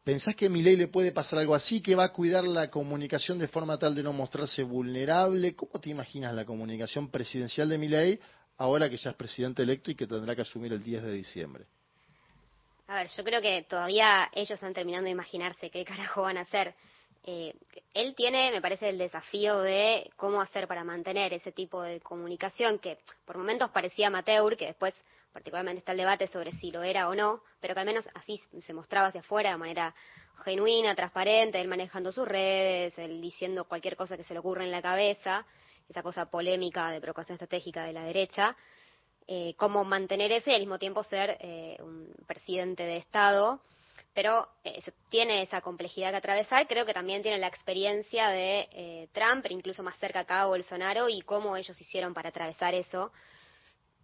¿Pensás que a Milei le puede pasar algo así, que va a cuidar la comunicación de forma tal de no mostrarse vulnerable? ¿Cómo te imaginas la comunicación presidencial de Milei ahora que ya es presidente electo y que tendrá que asumir el 10 de diciembre? A ver, yo creo que todavía ellos están terminando de imaginarse qué carajo van a hacer. Eh, él tiene, me parece, el desafío de cómo hacer para mantener ese tipo de comunicación que por momentos parecía amateur, que después particularmente está el debate sobre si lo era o no, pero que al menos así se mostraba hacia afuera de manera genuina, transparente, él manejando sus redes, él diciendo cualquier cosa que se le ocurra en la cabeza, esa cosa polémica de provocación estratégica de la derecha, eh, cómo mantener eso y al mismo tiempo ser eh, un presidente de Estado, pero eh, tiene esa complejidad que atravesar, creo que también tiene la experiencia de eh, Trump, pero incluso más cerca acá Bolsonaro, y cómo ellos hicieron para atravesar eso,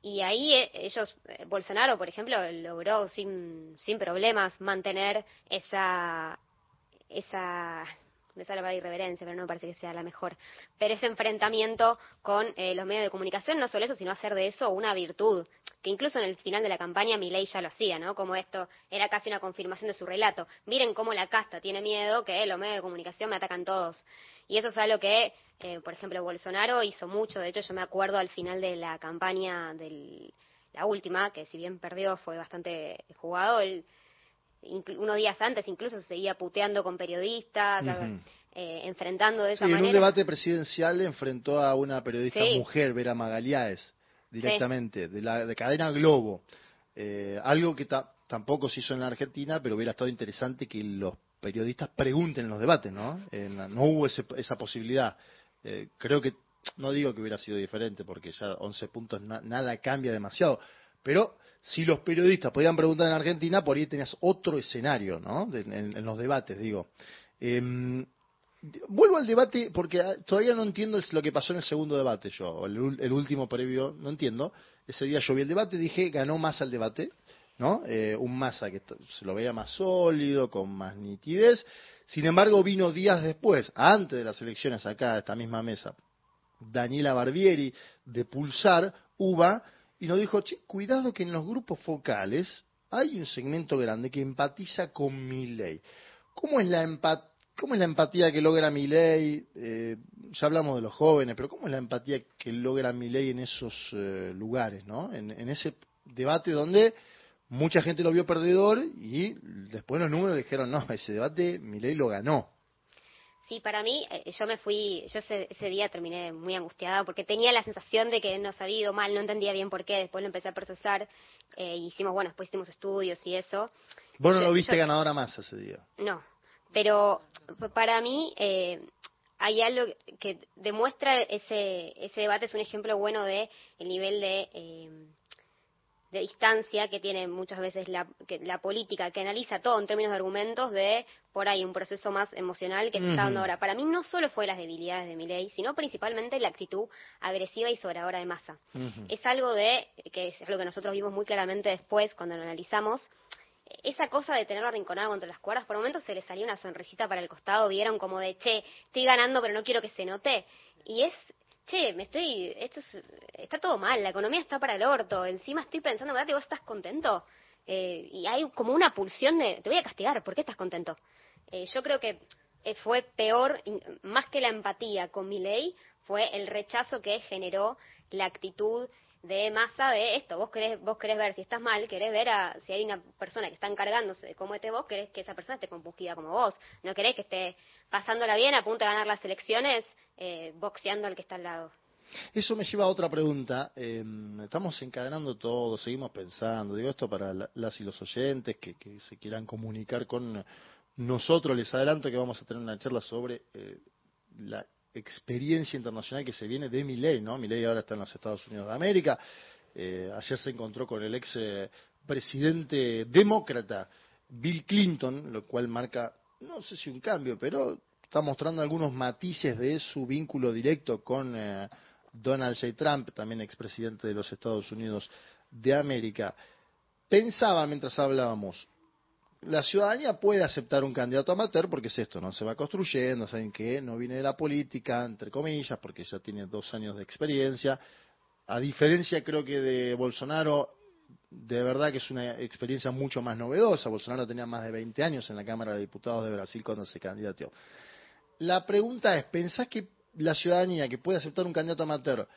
y ahí ellos, Bolsonaro, por ejemplo, logró sin, sin problemas mantener esa, esa me sale para irreverencia, pero no me parece que sea la mejor. Pero ese enfrentamiento con eh, los medios de comunicación, no solo eso, sino hacer de eso una virtud, que incluso en el final de la campaña Milei ya lo hacía, ¿no? Como esto era casi una confirmación de su relato. Miren cómo la casta tiene miedo que los medios de comunicación me atacan todos. Y eso es algo que, eh, por ejemplo, Bolsonaro hizo mucho. De hecho, yo me acuerdo al final de la campaña de la última, que si bien perdió fue bastante jugado, él unos días antes incluso se seguía puteando con periodistas, eh, enfrentando de esa sí, manera. En un debate presidencial enfrentó a una periodista mujer, Vera Magaliaes, directamente, de la de cadena Globo. Eh, algo que tampoco se hizo en la Argentina, pero hubiera estado interesante que los periodistas pregunten en los debates, ¿no? no hubo esa posibilidad. Eh, creo que, no digo que hubiera sido diferente, porque ya 11 puntos nada cambia demasiado, pero si los periodistas podían preguntar en Argentina, por ahí tenías otro escenario, ¿no? en, los debates, digo. Em, vuelvo al debate porque ah, todavía no entiendo lo que pasó en el segundo debate yo, el, el último previo, no entiendo. Ese día yo vi el debate, dije, ganó más el debate, ¿no? Eh, un Massa que se lo veía más sólido, con más nitidez. Sin embargo, vino días después, antes de las elecciones acá, a esta misma mesa, Daniela Barbieri, de Pulsar, UBA, y nos dijo, che, cuidado que en los grupos focales hay un segmento grande que empatiza con mi ley. ¿Cómo es la empatía? ¿Cómo es la empatía que logra mi ley? Eh, ya hablamos de los jóvenes, pero ¿cómo es la empatía que logra mi ley en esos eh, lugares, ¿no? En, ese debate donde mucha gente lo vio perdedor y después los números dijeron, no, ese debate mi ley lo ganó. Sí, para mí, eh, yo me fui, yo ese, día terminé muy angustiada porque tenía la sensación de que no había ido mal, no entendía bien por qué, después lo empecé a procesar, eh, hicimos, bueno, después hicimos estudios y eso. ¿Vos no lo viste ganadora más ese día? No, pero para mí eh, hay algo que demuestra ese, ese debate, es un ejemplo bueno de el nivel de... Eh, de distancia que tiene muchas veces la, la política, que analiza todo en términos de argumentos de por ahí un proceso más emocional que se está dando ahora. Para mí no solo fue las debilidades de mi ley, sino principalmente la actitud agresiva y sobradora de masa. Es algo de, que es algo que nosotros vimos muy claramente después cuando lo analizamos, esa cosa de tenerlo arrinconado contra las cuerdas, por momentos se le salía una sonrisita para el costado, vieron como de, che, estoy ganando pero no quiero que se note. Y es che, me estoy, esto está todo mal, la economía está para el orto, encima estoy pensando, ¿verdad vos estás contento? Eh, y hay como una pulsión de, te voy a castigar, ¿por qué estás contento? Eh, yo creo que eh, fue peor, más que la empatía con mi ley, fue el rechazo que generó la actitud de masa de esto. Vos querés, vos querés ver si estás mal, querés ver a, si hay una persona que está encargándose de cómo vos, querés que esa persona esté compungida como vos. No querés que esté pasándola bien a punto de ganar las elecciones, eh, boxeando al que está al lado. Eso me lleva a otra pregunta. Eh, estamos encadenando todo, seguimos pensando. Digo esto para la- las y los oyentes que, que se quieran comunicar con nosotros. Les adelanto que vamos a tener una charla sobre eh, la experiencia internacional que se viene de Milei, ¿no? Milei ahora está en los Estados Unidos de América. Eh, ayer se encontró con el ex eh, presidente demócrata Bill Clinton, lo cual marca, no sé si un cambio, pero está mostrando algunos matices de su vínculo directo con eh, Donald J. Trump, también expresidente de los Estados Unidos de América. Pensaba mientras hablábamos, la ciudadanía puede aceptar un candidato amateur porque es esto, ¿no? Se va construyendo, saben que no viene de la política, entre comillas, porque ya tiene dos años de experiencia. A diferencia, creo que de Bolsonaro, de verdad que es una experiencia mucho más novedosa. Bolsonaro tenía más de 20 años en la Cámara de Diputados de Brasil cuando se candidateó. La pregunta es, ¿pensás que la ciudadanía que puede aceptar un candidato amateur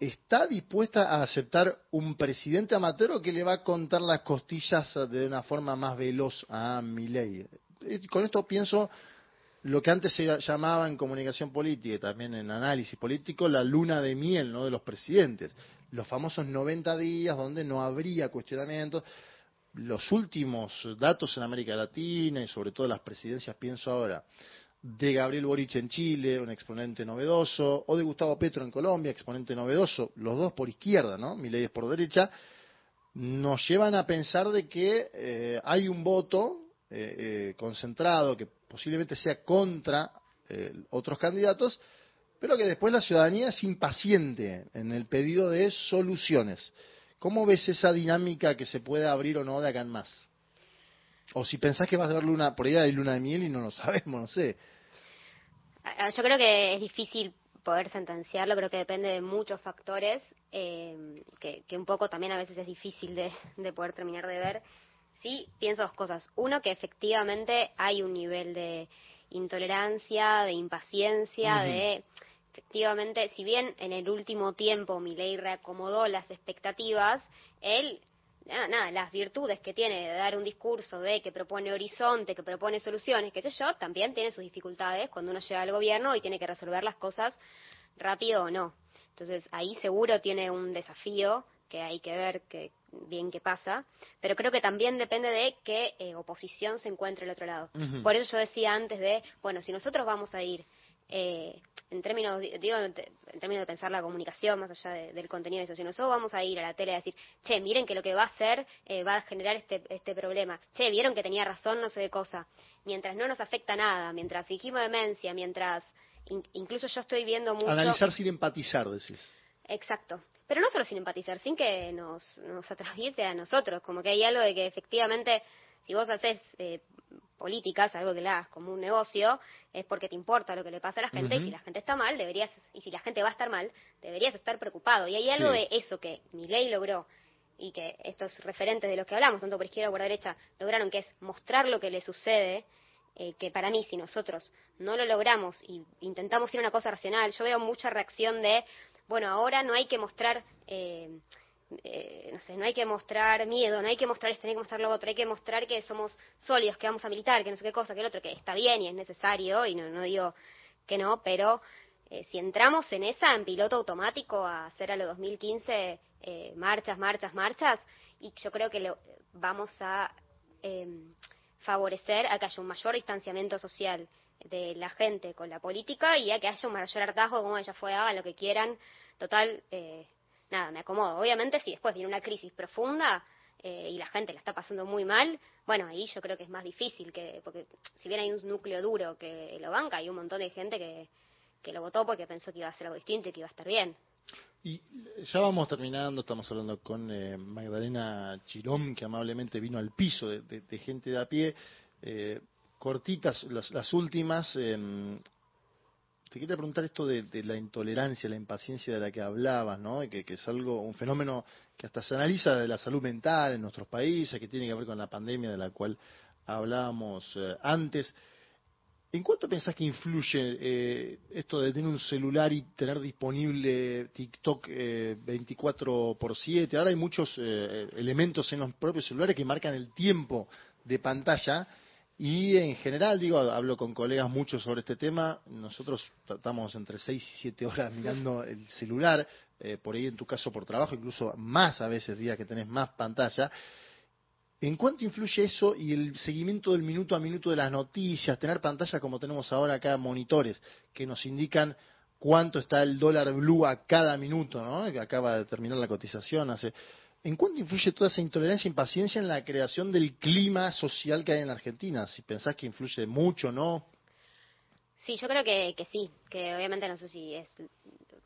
está dispuesta a aceptar un presidente amateur o que le va a contar las costillas de una forma más veloz a Milei? Eh, Con esto pienso lo que antes se llamaba en comunicación política y también en análisis político la luna de miel ¿no? de los presidentes. Los famosos 90 días donde no habría cuestionamientos. Los últimos datos en América Latina y sobre todo las presidencias, pienso ahora, de Gabriel Boric en Chile, un exponente novedoso, o de Gustavo Petro en Colombia, exponente novedoso, los dos por izquierda, ¿no? Milei es por derecha, nos llevan a pensar de que eh, hay un voto eh, eh, concentrado que posiblemente sea contra eh, otros candidatos, pero que después la ciudadanía es impaciente en el pedido de soluciones. ¿Cómo ves esa dinámica que se puede abrir o no de acá en más? O si pensás que vas a ver luna, por ahí hay luna de miel y no lo sabemos, no sé. Ah, Yo creo que es difícil poder sentenciarlo, creo que depende de muchos factores, eh, que, que un poco también a veces es difícil de, de poder terminar de ver. Sí, pienso dos cosas. Uno, que efectivamente hay un nivel de intolerancia, de impaciencia, de efectivamente, si bien en el último tiempo Milei reacomodó las expectativas, él nada, nada, las virtudes que tiene de dar un discurso de que propone horizonte, que propone soluciones, qué sé yo, también tiene sus dificultades cuando uno llega al gobierno y tiene que resolver las cosas rápido o no. Entonces ahí seguro tiene un desafío que hay que ver que, bien qué pasa, pero creo que también depende de qué eh, oposición se encuentre al otro lado. Por eso yo decía antes de, bueno, si nosotros vamos a ir eh, en términos, digo, en términos de pensar la comunicación más allá de- del contenido de eso, si nosotros vamos a ir a la tele a decir, che, miren que lo que va a hacer eh, va a generar este, este problema, che, vieron que tenía razón, no sé de cosa, mientras no nos afecta nada, mientras fingimos demencia, mientras in- incluso yo estoy viendo mucho... Analizar sin empatizar, decís. Exacto. Pero no solo sin empatizar, sin que nos, nos atraviese a nosotros. Como que hay algo de que efectivamente, si vos haces eh, políticas, algo que la hagas como un negocio, es porque te importa lo que le pasa a la gente. Y si la gente está mal, deberías, y si la gente va a estar mal, deberías estar preocupado. Y hay algo Sí. de eso que mi ley logró y que estos referentes de los que hablamos, tanto por izquierda como por derecha, lograron, que es mostrar lo que le sucede, eh, que para mí, si nosotros no lo logramos y intentamos ir a una cosa racional, yo veo mucha reacción de, bueno, ahora no hay que mostrar, eh, eh, no sé, no hay que mostrar miedo, no hay que mostrar esto, no hay que mostrar lo otro, hay que mostrar que somos sólidos, que vamos a militar, que no sé qué cosa, que el otro, que está bien y es necesario, y no, no digo que no, pero eh, si entramos en esa, en piloto automático, a hacer a lo 2015 eh, marchas, marchas, marchas, y yo creo que lo, vamos a eh, favorecer a que haya un mayor distanciamiento social de la gente con la política y a que haya un mayor hartazgo, como ella fue, hagan lo que quieran, total, eh, nada, me acomodo. Obviamente, si después viene una crisis profunda eh, y la gente la está pasando muy mal, bueno, ahí yo creo que es más difícil, que porque si bien hay un núcleo duro que lo banca, hay un montón de gente que, que lo votó porque pensó que iba a ser algo distinto y que iba a estar bien. Y ya vamos terminando, estamos hablando con eh, Magdalena Chirón, que amablemente vino al piso de, gente de a pie. Eh, cortitas, las, las últimas. eh, te quería preguntar esto de, la intolerancia, la impaciencia de la que hablabas, ¿no? Que es algo, un fenómeno que hasta se analiza de la salud mental en nuestros países, que tiene que ver con la pandemia de la cual hablábamos eh, antes. ¿En cuánto pensás que influye eh, esto de tener un celular y tener disponible TikTok eh, 24 por 7? Ahora hay muchos eh, elementos en los propios celulares que marcan el tiempo de pantalla y en general, digo, hablo con colegas mucho sobre este tema, nosotros estamos entre 6 y 7 horas mirando el celular, eh, por ahí en tu caso por trabajo, incluso más a veces días que tenés más pantalla. ¿En cuánto influye eso y el seguimiento del minuto a minuto de las noticias, tener pantallas como tenemos ahora acá, monitores, que nos indican cuánto está el dólar blue a cada minuto, ¿no? que acaba de terminar la cotización hace... ¿En cuánto influye toda esa intolerancia e impaciencia en la creación del clima social que hay en la Argentina? Si pensás que influye mucho, ¿no? Sí, yo creo que, que sí, que obviamente no sé si es,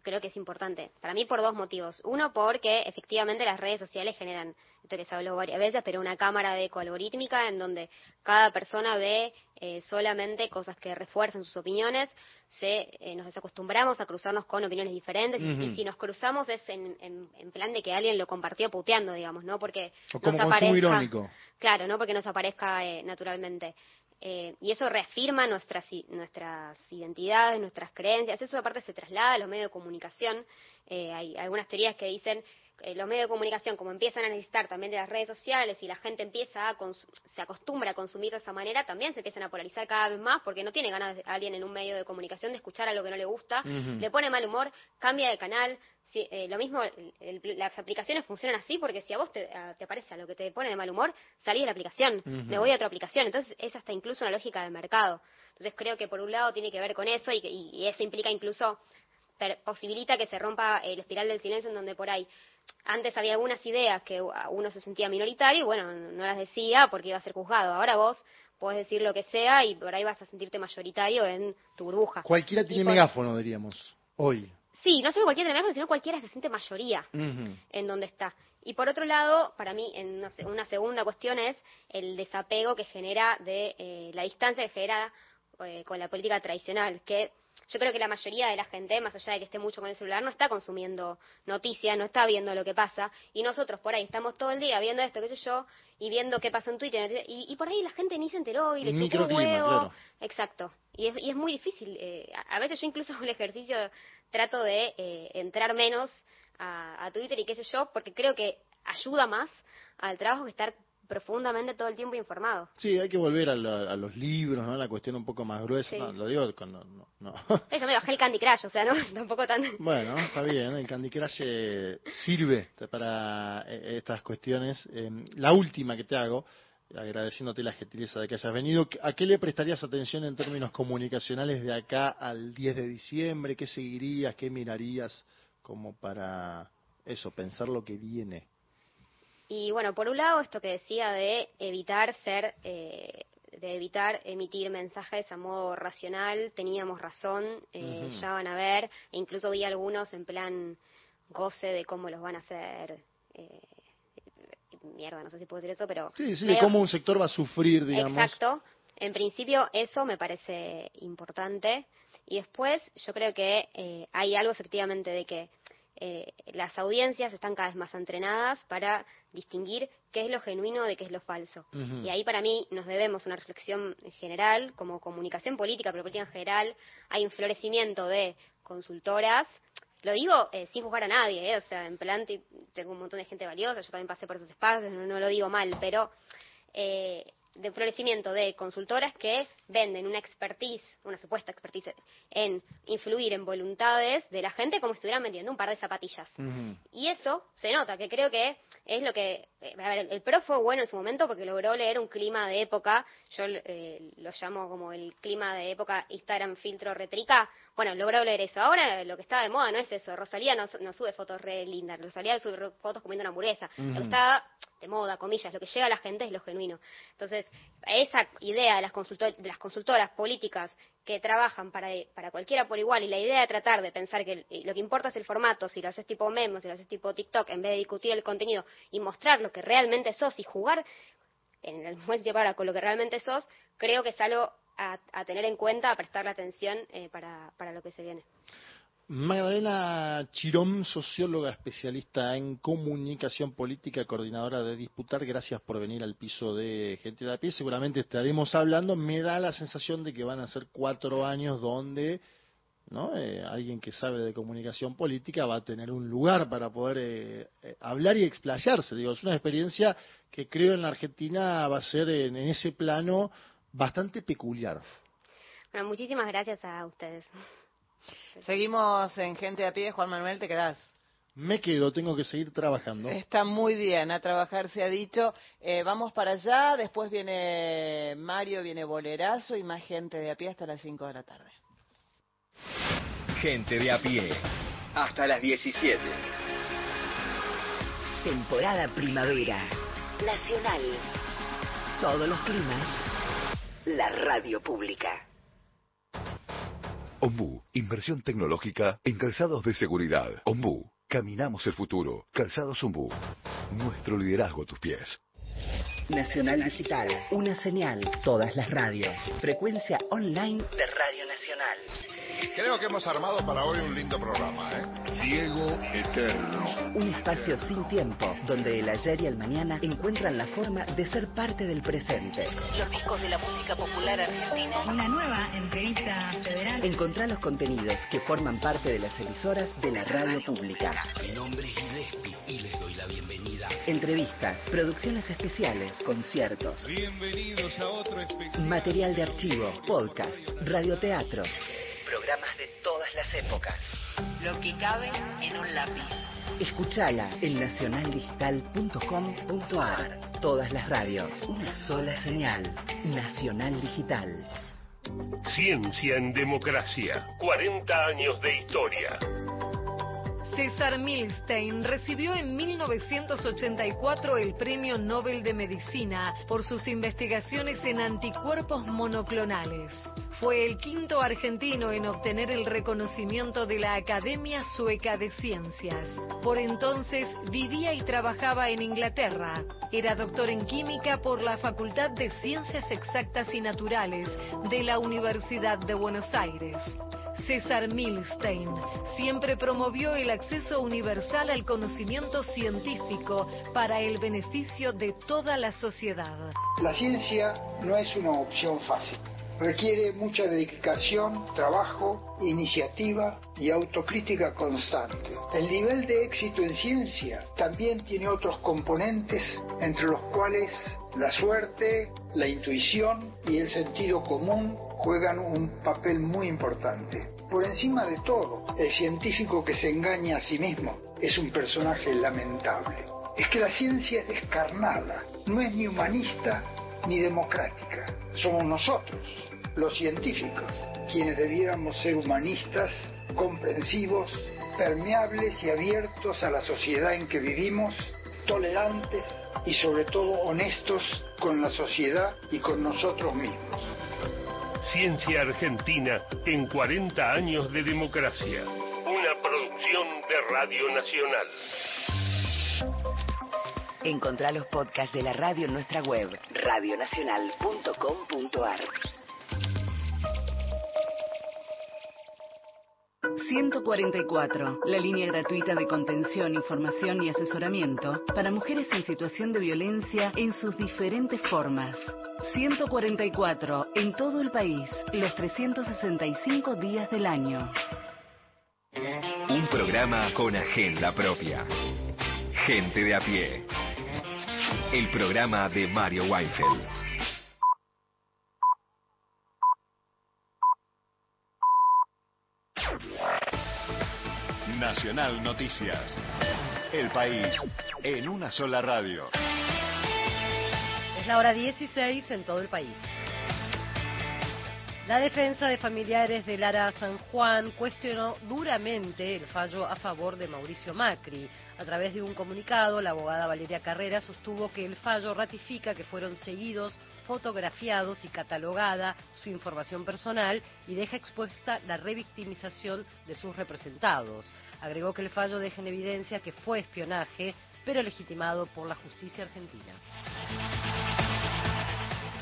creo que es importante. Para mí por dos motivos. Uno, porque efectivamente las redes sociales generan, esto que se habló varias veces, pero una cámara de eco algorítmica en donde cada persona ve eh, solamente cosas que refuerzan sus opiniones. Se, eh, nos desacostumbramos a cruzarnos con opiniones diferentes y- si nos cruzamos es en, en, en plan de que alguien lo compartió puteando, digamos, ¿no? Porque O como nos aparezca- irónico. Claro, no porque nos aparezca eh, naturalmente. Eh, y eso reafirma nuestras, nuestras identidades, nuestras creencias. Eso aparte se traslada a los medios de comunicación. Eh, hay algunas teorías que dicen eh, los medios de comunicación, como empiezan a necesitar también de las redes sociales y la gente empieza a se acostumbra a consumir de esa manera, también se empiezan a polarizar cada vez más porque no tiene ganas de- alguien en un medio de comunicación de escuchar algo que no le gusta, le pone mal humor, cambia de canal. Si, eh, lo mismo, el- el- las aplicaciones funcionan así porque si a vos te, a- te aparece algo que te pone de mal humor, salís de la aplicación, me voy a otra aplicación. Entonces es hasta incluso una lógica de mercado. Entonces creo que por un lado tiene que ver con eso y, y- y eso implica incluso posibilita que se rompa el espiral del silencio en donde por ahí antes había algunas ideas que uno se sentía minoritario y bueno, no las decía porque iba a ser juzgado. Ahora vos podés decir lo que sea y por ahí vas a sentirte mayoritario en tu burbuja. Cualquiera tiene por- megáfono, diríamos, hoy. Sí, no solo cualquiera tiene megáfono, sino cualquiera se siente mayoría en donde está. Y por otro lado, para mí, en una segunda cuestión es el desapego que genera de eh, la distancia que genera eh, con la política tradicional, que yo creo que la mayoría de la gente, más allá de que esté mucho con el celular, no está consumiendo noticias, no está viendo lo que pasa, y nosotros por ahí estamos todo el día viendo esto, qué sé yo, y viendo qué pasó en Twitter, y, y por ahí la gente ni se enteró y le chupó un huevo. claro. Exacto. Y es, y es muy difícil. eh, a- veces yo incluso hago el ejercicio, trato de eh, entrar menos a, a Twitter y qué sé yo, porque creo que ayuda más al trabajo que estar profundamente todo el tiempo informado. Sí, hay que volver a, los libros, ¿no? La cuestión un poco más gruesa. Sí. No, lo digo con... No, no, no. Yo me bajé el Candy Crush, o sea, no tampoco tan... Bueno, está bien, el Candy Crush eh, sirve para eh, estas cuestiones. Eh, la última que te hago, agradeciéndote la gentileza de que hayas venido, ¿a qué le prestarías atención en términos comunicacionales de acá al 10 de diciembre? ¿Qué seguirías? ¿Qué mirarías como para eso, pensar lo que viene? Y bueno, por un lado, esto que decía de evitar ser, eh, de evitar emitir mensajes a modo racional, teníamos razón, eh, ya van a ver, e incluso vi algunos en plan goce de cómo los van a hacer. Eh, mierda, no sé si puedo decir eso, pero. Sí, sí, de cómo un sector va a sufrir, digamos. Exacto. En principio, eso me parece importante. Y después, yo creo que eh, hay algo efectivamente de que eh, las audiencias están cada vez más entrenadas para distinguir qué es lo genuino de qué es lo falso. Y ahí para mí nos debemos una reflexión general, como comunicación política, pero política en general, hay un florecimiento de consultoras. Lo digo eh, sin juzgar a nadie, ¿eh? o sea, en plan, tengo un montón de gente valiosa, yo también pasé por esos espacios, no, no lo digo mal, pero eh, de florecimiento de consultoras que venden una expertise, una supuesta expertise en influir en voluntades de la gente como si estuvieran vendiendo un par de zapatillas. Y eso se nota, que creo que es lo que... eh, A ver, el PRO fue bueno en su momento porque logró leer un clima de época, yo eh, lo llamo como el clima de época Instagram filtro retrica. Bueno, logró leer eso. Ahora lo que está de moda no es eso. Rosalía no, no sube fotos re lindas. Rosalía sube fotos comiendo una hamburguesa. Lo que está de moda, comillas, lo que llega a la gente es lo genuino. Entonces, esa idea de las, consultor- de las consultoras políticas que trabajan para, para cualquiera por igual y la idea de tratar de pensar que el- lo que importa es el formato, si lo haces tipo memo, si lo haces tipo TikTok, en vez de discutir el contenido y mostrar lo que realmente sos y jugar en el buen palabra con lo que realmente sos, creo que es algo a, tener en cuenta, a prestarle atención eh, para, lo que se viene. Magdalena Chirón, socióloga especialista en comunicación política, coordinadora de Disputar, gracias por venir al piso de Gente de a pie. Seguramente estaremos hablando. Me da la sensación de que van a ser cuatro años donde ¿no? Eh, alguien que sabe de comunicación política va a tener un lugar para poder eh, eh, hablar y explayarse. Digo, es una experiencia que creo en la Argentina va a ser en ese plano bastante peculiar. Bueno, muchísimas gracias a ustedes. Seguimos en Gente a Pie. Juan Manuel, ¿te quedás? Me quedo, tengo que seguir trabajando. Está muy bien, a trabajar se ha dicho. Eh, vamos para allá, después viene Mario, viene Bolerazo y más gente de a pie hasta las 5 de la tarde. Gente de a pie. Hasta las 17. Temporada primavera. Nacional. Todos los climas. La radio pública. Ombú, inversión tecnológica en calzados de seguridad. Ombú, caminamos el futuro. Calzados Ombú, nuestro liderazgo a tus pies. Nacional Digital. Una señal. Todas las radios. Frecuencia online de Radio Nacional. Creo que hemos armado para hoy un lindo programa, ¿eh? Diego Eterno. Un espacio sin tiempo, donde el ayer y el mañana encuentran la forma de ser parte del presente. Los discos de la música popular argentina. Una nueva entrevista federal. Encontrá los contenidos que forman parte de las emisoras de la radio pública. Mi nombre es Gillespie y les doy la bienvenida. Entrevistas, producciones especiales, conciertos, Bienvenidos a otro especial. material de archivo, podcast, radioteatros. Programas de todas las épocas. Lo que cabe en un lápiz. Escuchala en nacionaldigital.com.ar. Todas las radios, una sola señal. Nacional Digital. Ciencia en democracia. 40 años de historia. César Milstein recibió en 1984 el Premio Nobel de Medicina por sus investigaciones en anticuerpos monoclonales. Fue el quinto argentino en obtener el reconocimiento de la Academia Sueca de Ciencias. Por entonces vivía y trabajaba en Inglaterra. Era doctor en química por la Facultad de Ciencias Exactas y Naturales de la Universidad de Buenos Aires. César Milstein siempre promovió el acceso universal al conocimiento científico para el beneficio de toda la sociedad. La ciencia no es una opción fácil. Requiere mucha dedicación, trabajo, iniciativa y autocrítica constante. El nivel de éxito en ciencia también tiene otros componentes, entre los cuales la suerte, la intuición y el sentido común juegan un papel muy importante. Por encima de todo, el científico que se engaña a sí mismo es un personaje lamentable. Es que la ciencia es descarnada, no es ni humanista ni democrática. Somos nosotros, los científicos, quienes debiéramos ser humanistas, comprensivos, permeables y abiertos a la sociedad en que vivimos, tolerantes y sobre todo honestos con la sociedad y con nosotros mismos. Ciencia Argentina en 40 años de democracia. Una producción de Radio Nacional. Encontrá los podcasts de la radio en nuestra web, radionacional.com.ar. 144, la línea gratuita de contención, información y asesoramiento para mujeres en situación de violencia en sus diferentes formas. 144, en todo el país, los 365 días del año. Un programa con agenda propia. Gente de a pie. El programa de Mario Weinfeld. Nacional Noticias. El país en una sola radio. Es la hora 16 en todo el país. La defensa de familiares de Lara San Juan cuestionó duramente el fallo a favor de Mauricio Macri. A través de un comunicado, la abogada Valeria Carrera sostuvo que el fallo ratifica que fueron seguidos, fotografiados y catalogada su información personal y deja expuesta la revictimización de sus representados. Agregó que el fallo deja en evidencia que fue espionaje, pero legitimado por la justicia argentina.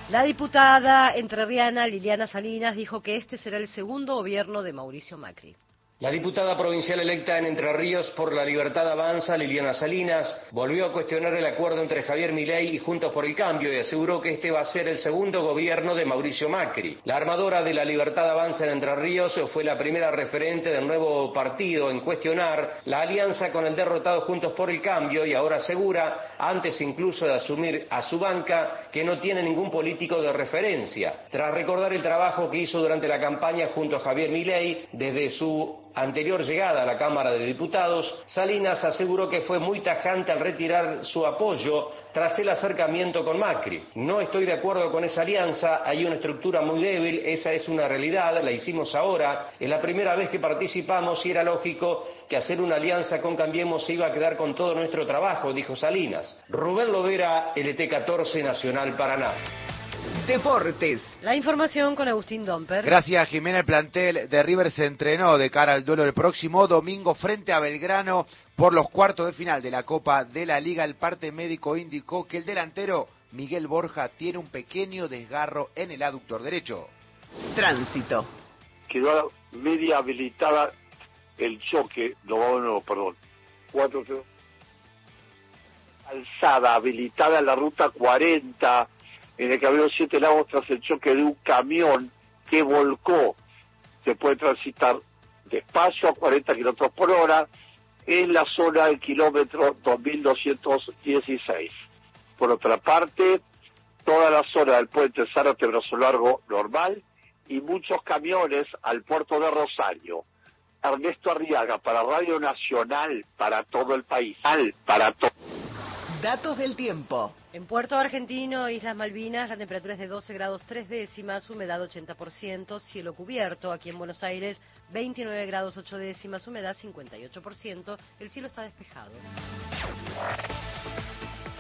La diputada entrerriana Liliana Salinas dijo que este será el segundo gobierno de Mauricio Macri. La diputada provincial electa en Entre Ríos por la Libertad Avanza, Liliana Salinas, volvió a cuestionar el acuerdo entre Javier Milei y Juntos por el Cambio y aseguró que este va a ser el segundo gobierno de Mauricio Macri. La armadora de la Libertad Avanza en Entre Ríos fue la primera referente del nuevo partido en cuestionar la alianza con el derrotado Juntos por el Cambio y ahora asegura, antes incluso de asumir a su banca, que no tiene ningún político de referencia. Tras recordar el trabajo que hizo durante la campaña junto a Javier Milei desde su anterior llegada a la Cámara de Diputados, Salinas aseguró que fue muy tajante al retirar su apoyo tras el acercamiento con Macri. No estoy de acuerdo con esa alianza, hay una estructura muy débil, esa es una realidad, la hicimos ahora, es la primera vez que participamos y era lógico que hacer una alianza con Cambiemos se iba a quedar con todo nuestro trabajo, dijo Salinas. Rubén Lovera, LT14 Nacional Paraná. Deportes. La información con Agustín Domper. Gracias, Jimena. El plantel de River se entrenó de cara al duelo del próximo domingo frente a Belgrano por los cuartos de final de la Copa de la Liga. El parte médico indicó que el delantero Miguel Borja tiene un pequeño desgarro en el aductor derecho. Tránsito. Quedó media habilitada el choque, no, no, perdón, cuatro, alzada, habilitada la ruta 40 en el que siete lagos tras el choque de un camión que volcó. Se puede transitar despacio a 40 kilómetros por hora en la zona del kilómetro 2216. Por otra parte, toda la zona del puente Zárate Brazo Largo normal y muchos camiones al puerto de Rosario. Ernesto Arriaga para Radio Nacional para todo el país. Para todo. Datos del tiempo. En Puerto Argentino, Islas Malvinas, la temperatura es de 12 grados 3 décimas, humedad 80%, cielo cubierto. Aquí en Buenos Aires, 29 grados 8 décimas, humedad 58%, el cielo está despejado.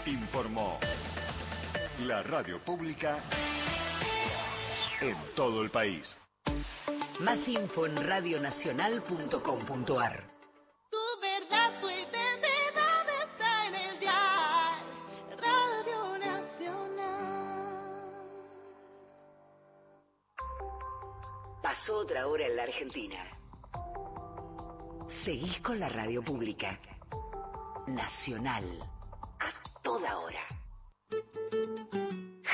Informó la radio pública en todo el país. Más info en radionacional.com.ar. Pasó otra hora en la Argentina. Seguís con la radio pública. Nacional. A toda hora.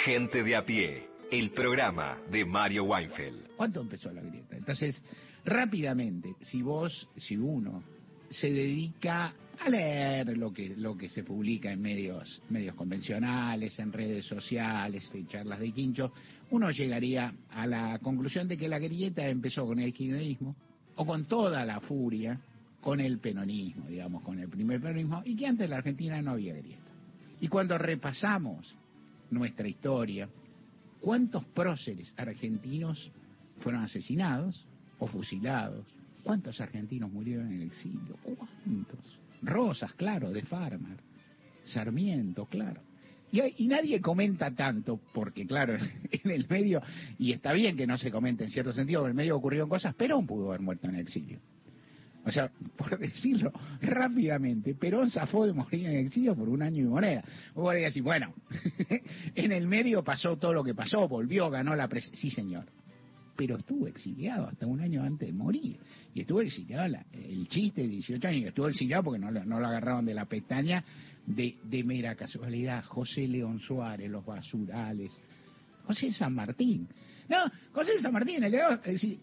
Gente de a pie, el programa de Mario Weinfeld. ¿Cuánto empezó la grieta? Entonces, rápidamente, si vos, si uno se dedica a leer lo que lo que se publica en medios medios convencionales, en redes sociales, en charlas de quincho, uno llegaría a la conclusión de que la grieta empezó con el kirchnerismo o con toda la furia con el peronismo, digamos, con el primer peronismo, y que antes en la Argentina no había grieta. Y cuando repasamos nuestra historia, ¿cuántos próceres argentinos fueron asesinados o fusilados? ¿Cuántos argentinos murieron en el exilio? ¿Cuántos? Rosas, claro, de Farmar. Sarmiento, claro. Y, y nadie comenta tanto, porque claro, en el medio, y está bien que no se comente en cierto sentido, en el medio ocurrieron cosas, Perón pudo haber muerto en exilio. O sea, por decirlo rápidamente, Perón zafó de morir en exilio por un año y moneda. Vos decir, bueno, en el medio pasó todo lo que pasó, volvió, ganó la presidencia. Sí, señor. Pero estuvo exiliado hasta un año antes de morir. Y estuvo exiliado, el chiste de 18 años, estuvo exiliado porque no, lo- agarraron de la pestaña de, de mera casualidad. José León Suárez, los basurales. José San Martín. No, José San Martín,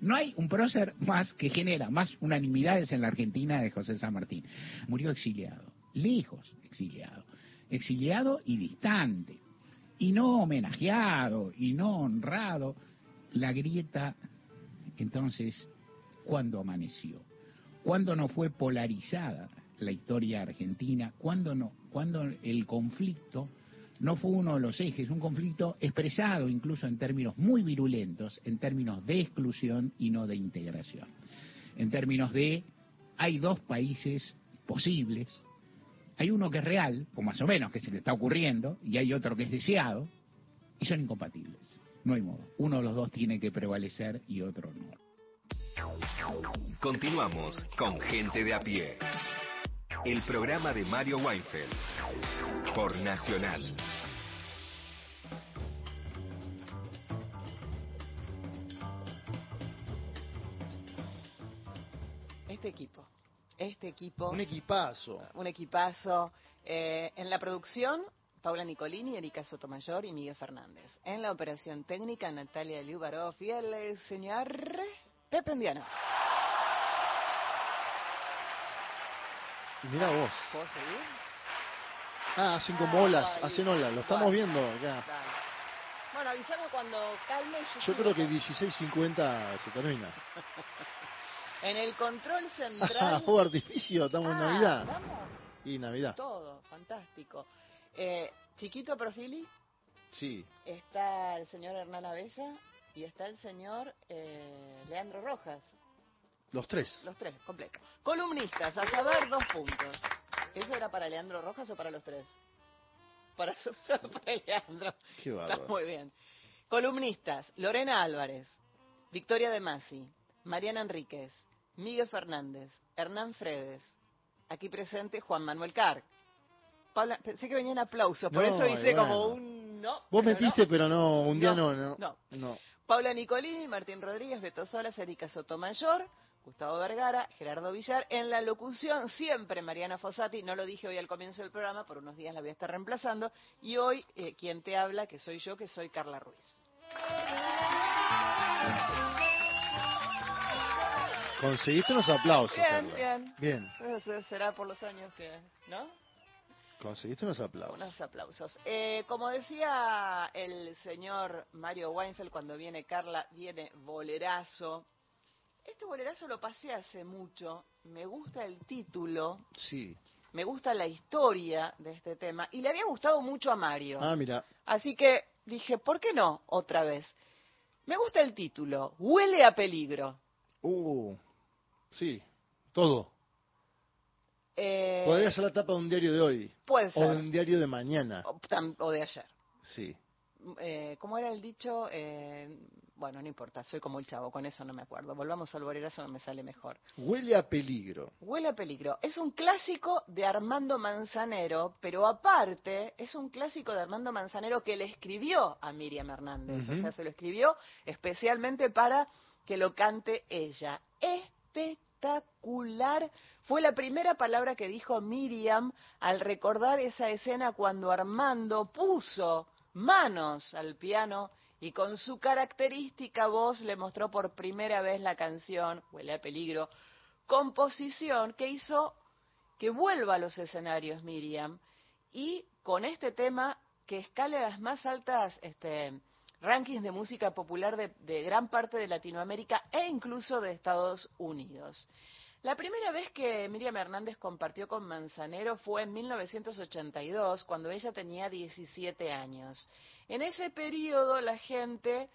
no hay un prócer más que genera más unanimidades en la Argentina de José San Martín. Murió exiliado, lejos exiliado, exiliado y distante, y no homenajeado, y no honrado. La grieta, entonces, ¿cuándo amaneció? ¿Cuándo no fue polarizada la historia argentina? ¿Cuándo no? ¿Cuándo el conflicto no fue uno de los ejes, un conflicto expresado incluso en términos muy virulentos, en términos de exclusión y no de integración. En términos de, hay dos países posibles, hay uno que es real, o más o menos que se le está ocurriendo, y hay otro que es deseado, y son incompatibles. No hay modo. Uno de los dos tiene que prevalecer y otro no. Continuamos con Gente de a pie. El programa de Mario Weinfeld por Nacional. este equipo. Este equipo. Un equipazo. Un equipazo. Eh, en la producción, Paula Nicolini, Erika Sotomayor y Miguel Fernández. En la operación técnica, Natalia Liubarov y el eh, señor Pepe Endiano. Mira vos. ¿Puedo seguir? Ah, hacen como olas, Ay, hacen olas. Lo estamos viendo acá. Dale. Bueno, avísame cuando calme. Yo creo que con- 16.50 se termina. En el control Ah, central. Fuego artificio, estamos en Ah, Navidad. ¿vamos? Y Navidad. Todo, fantástico. Eh, chiquito Profili, Sí. está el señor Hernán Abella y está el señor eh, Leandro Rojas. Los tres. Los tres, completo. Columnistas, a saber, dos puntos. ¿Eso era para Leandro Rojas o para los tres? Para, para Leandro. Qué Está muy bien. Columnistas, Lorena Álvarez, Victoria De Masi, Mariana Enríquez, Miguel Fernández, Hernán Fredes, aquí presente Juan Manuel Carr. Paula, pensé que venían aplausos, por No, eso hice como un no. Vos pero metiste, no. pero no, un día no, No, no. no. Paula Nicolini, Martín Rodríguez, Beto Solas, Erika Sotomayor, Gustavo Vergara, Gerardo Villar. En la locución, siempre Mariana Fossati. No lo dije hoy al comienzo del programa, por unos días la voy a estar reemplazando. Y hoy, eh, quien te habla, que soy yo, que soy Carla Ruiz. Conseguiste unos aplausos. Bien, Carla. bien. Bien. Será por los años que, ¿no? Conseguiste unos aplausos. Unos aplausos. Eh, como decía el señor Mario Weinfeld, cuando viene Carla, viene bolerazo. Este bolerazo lo pasé hace mucho. Me gusta el título, Sí. me gusta la historia de este tema y le había gustado mucho a Mario. Ah, mira. Así que dije, ¿por qué no otra vez? Me gusta el título, Huele a peligro. Uh. Sí. Todo. Eh, Podría ser la tapa de un diario de hoy. Puede O de un diario de mañana. o tam- o de ayer. Sí. Eh, ¿Cómo era el dicho? Eh, bueno, no importa, soy como el chavo, con eso no me acuerdo. Volvamos al bolerazo, me sale mejor. Huele a peligro. Huele a peligro. Es un clásico de Armando Manzanero, pero aparte es un clásico de Armando Manzanero que le escribió a Miriam Hernández. O sea, se lo escribió especialmente para que lo cante ella. Espectacular. Fue la primera palabra que dijo Miriam al recordar esa escena cuando Armando puso manos al piano y con su característica voz le mostró por primera vez la canción Huele a peligro, composición que hizo que vuelva a los escenarios Miriam y con este tema que escala las más altas este, rankings de música popular de, de gran parte de Latinoamérica e incluso de Estados Unidos. La primera vez que Miriam Hernández compartió con Manzanero fue en 1982, cuando ella tenía 17 años. En ese periodo la gente,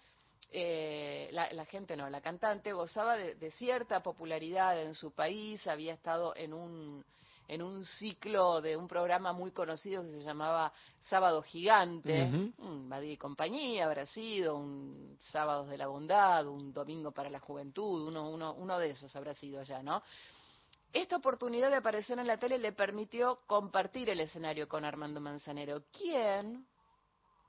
eh, la, la gente no, la cantante gozaba de, de cierta popularidad en su país, había estado en un en un ciclo de un programa muy conocido que se llamaba Sábado Gigante, Ujú. un Badía y compañía habrá sido, un Sábados de la Bondad, un Domingo para la Juventud, uno, uno, uno de esos habrá sido ya, ¿no? Esta oportunidad de aparecer en la tele le permitió compartir el escenario con Armando Manzanero, quien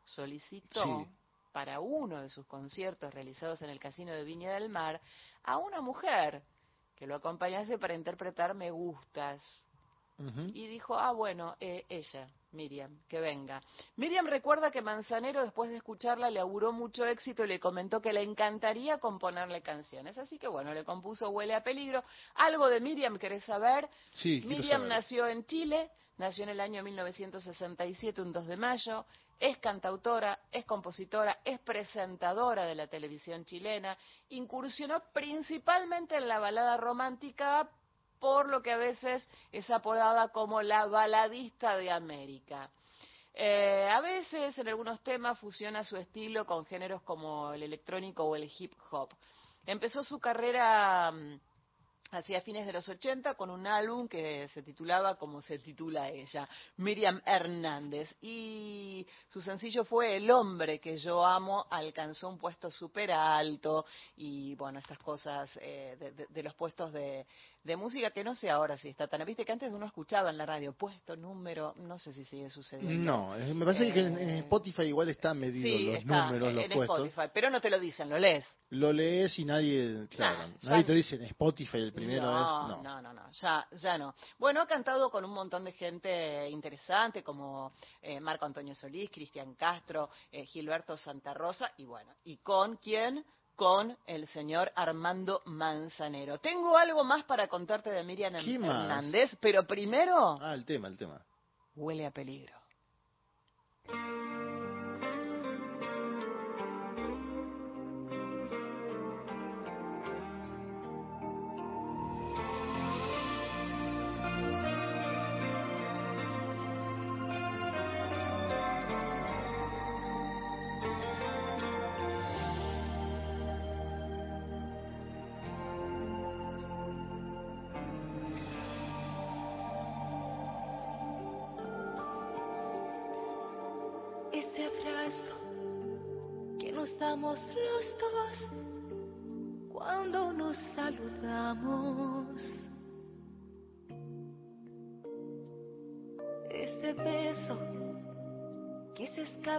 solicitó Sí. para uno de sus conciertos realizados en el Casino de Viña del Mar a una mujer que lo acompañase para interpretar Me Gustas. Y dijo, ah, bueno, eh, ella, Miriam, que venga. Miriam recuerda que Manzanero, después de escucharla, le auguró mucho éxito y le comentó que le encantaría componerle canciones. Así que, bueno, le compuso Huele a Peligro. Algo de Miriam, ¿querés saber? Sí, Miriam saber. nació en Chile, nació en el año 1967, un 2 de mayo, es cantautora, es compositora, es presentadora de la televisión chilena, incursionó principalmente en la balada romántica, por lo que a veces es apodada como la baladista de América. Eh, a veces en algunos temas fusiona su estilo con géneros como el electrónico o el hip hop. Empezó su carrera mm, hacia fines de los 80 con un álbum que se titulaba como se titula ella, Miriam Hernández. Y su sencillo fue El hombre que yo amo, alcanzó un puesto súper alto y bueno, estas cosas eh, de, los puestos de, de música que no sé ahora si está tan. Viste que antes uno escuchaba en la radio puesto, número, no sé si sigue sucediendo. No, me parece que en, eh, Spotify igual están medidos los números, los en puestos. Spotify, pero no te lo dicen, lo lees. Lo lees y nadie, claro, nadie te dice en Spotify el primero no, es. No, no, no, no ya, ya no. Bueno, ha cantado con un montón de gente interesante como eh, Marco Antonio Solís, Cristian Castro, eh, Gilberto Santa Rosa y bueno, y con quién con el señor Armando Manzanero. Tengo algo más para contarte de Miriam Hernández, pero primero... Ah, el tema, el tema. Huele a peligro.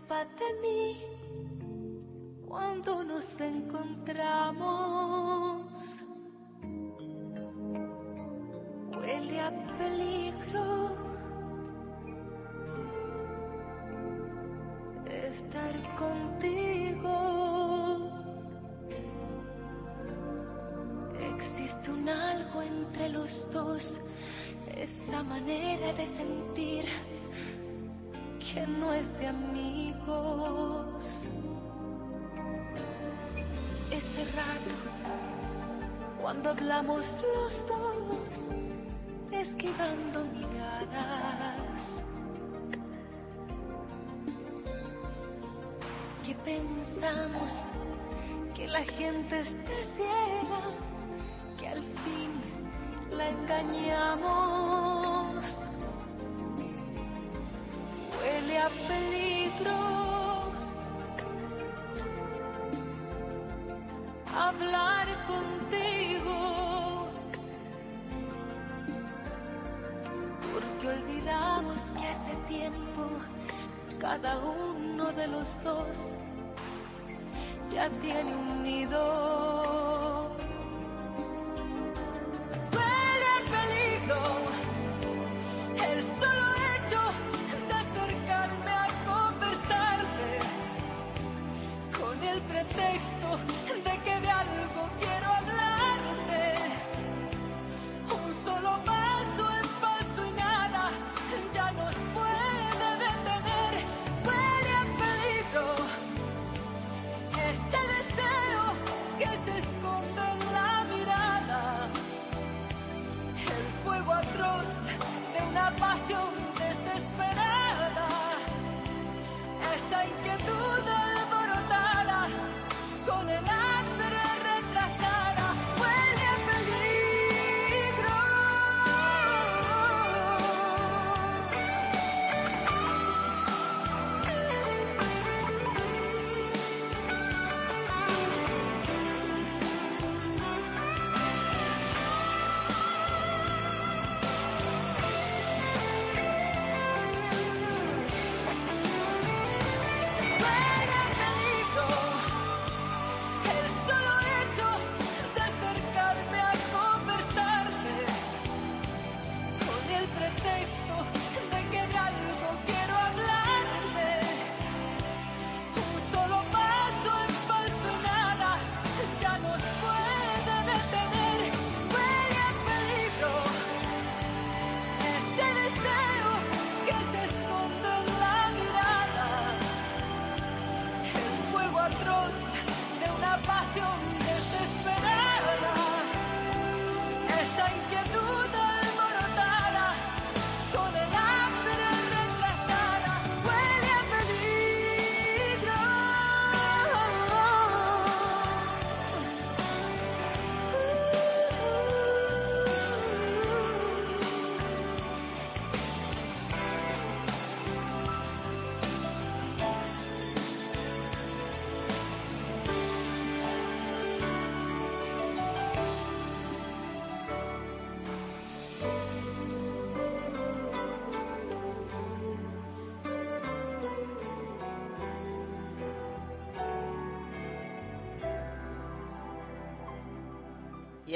de mí cuando nos encontramos. Huele a peligro. hablamos los dos. tiene un nido.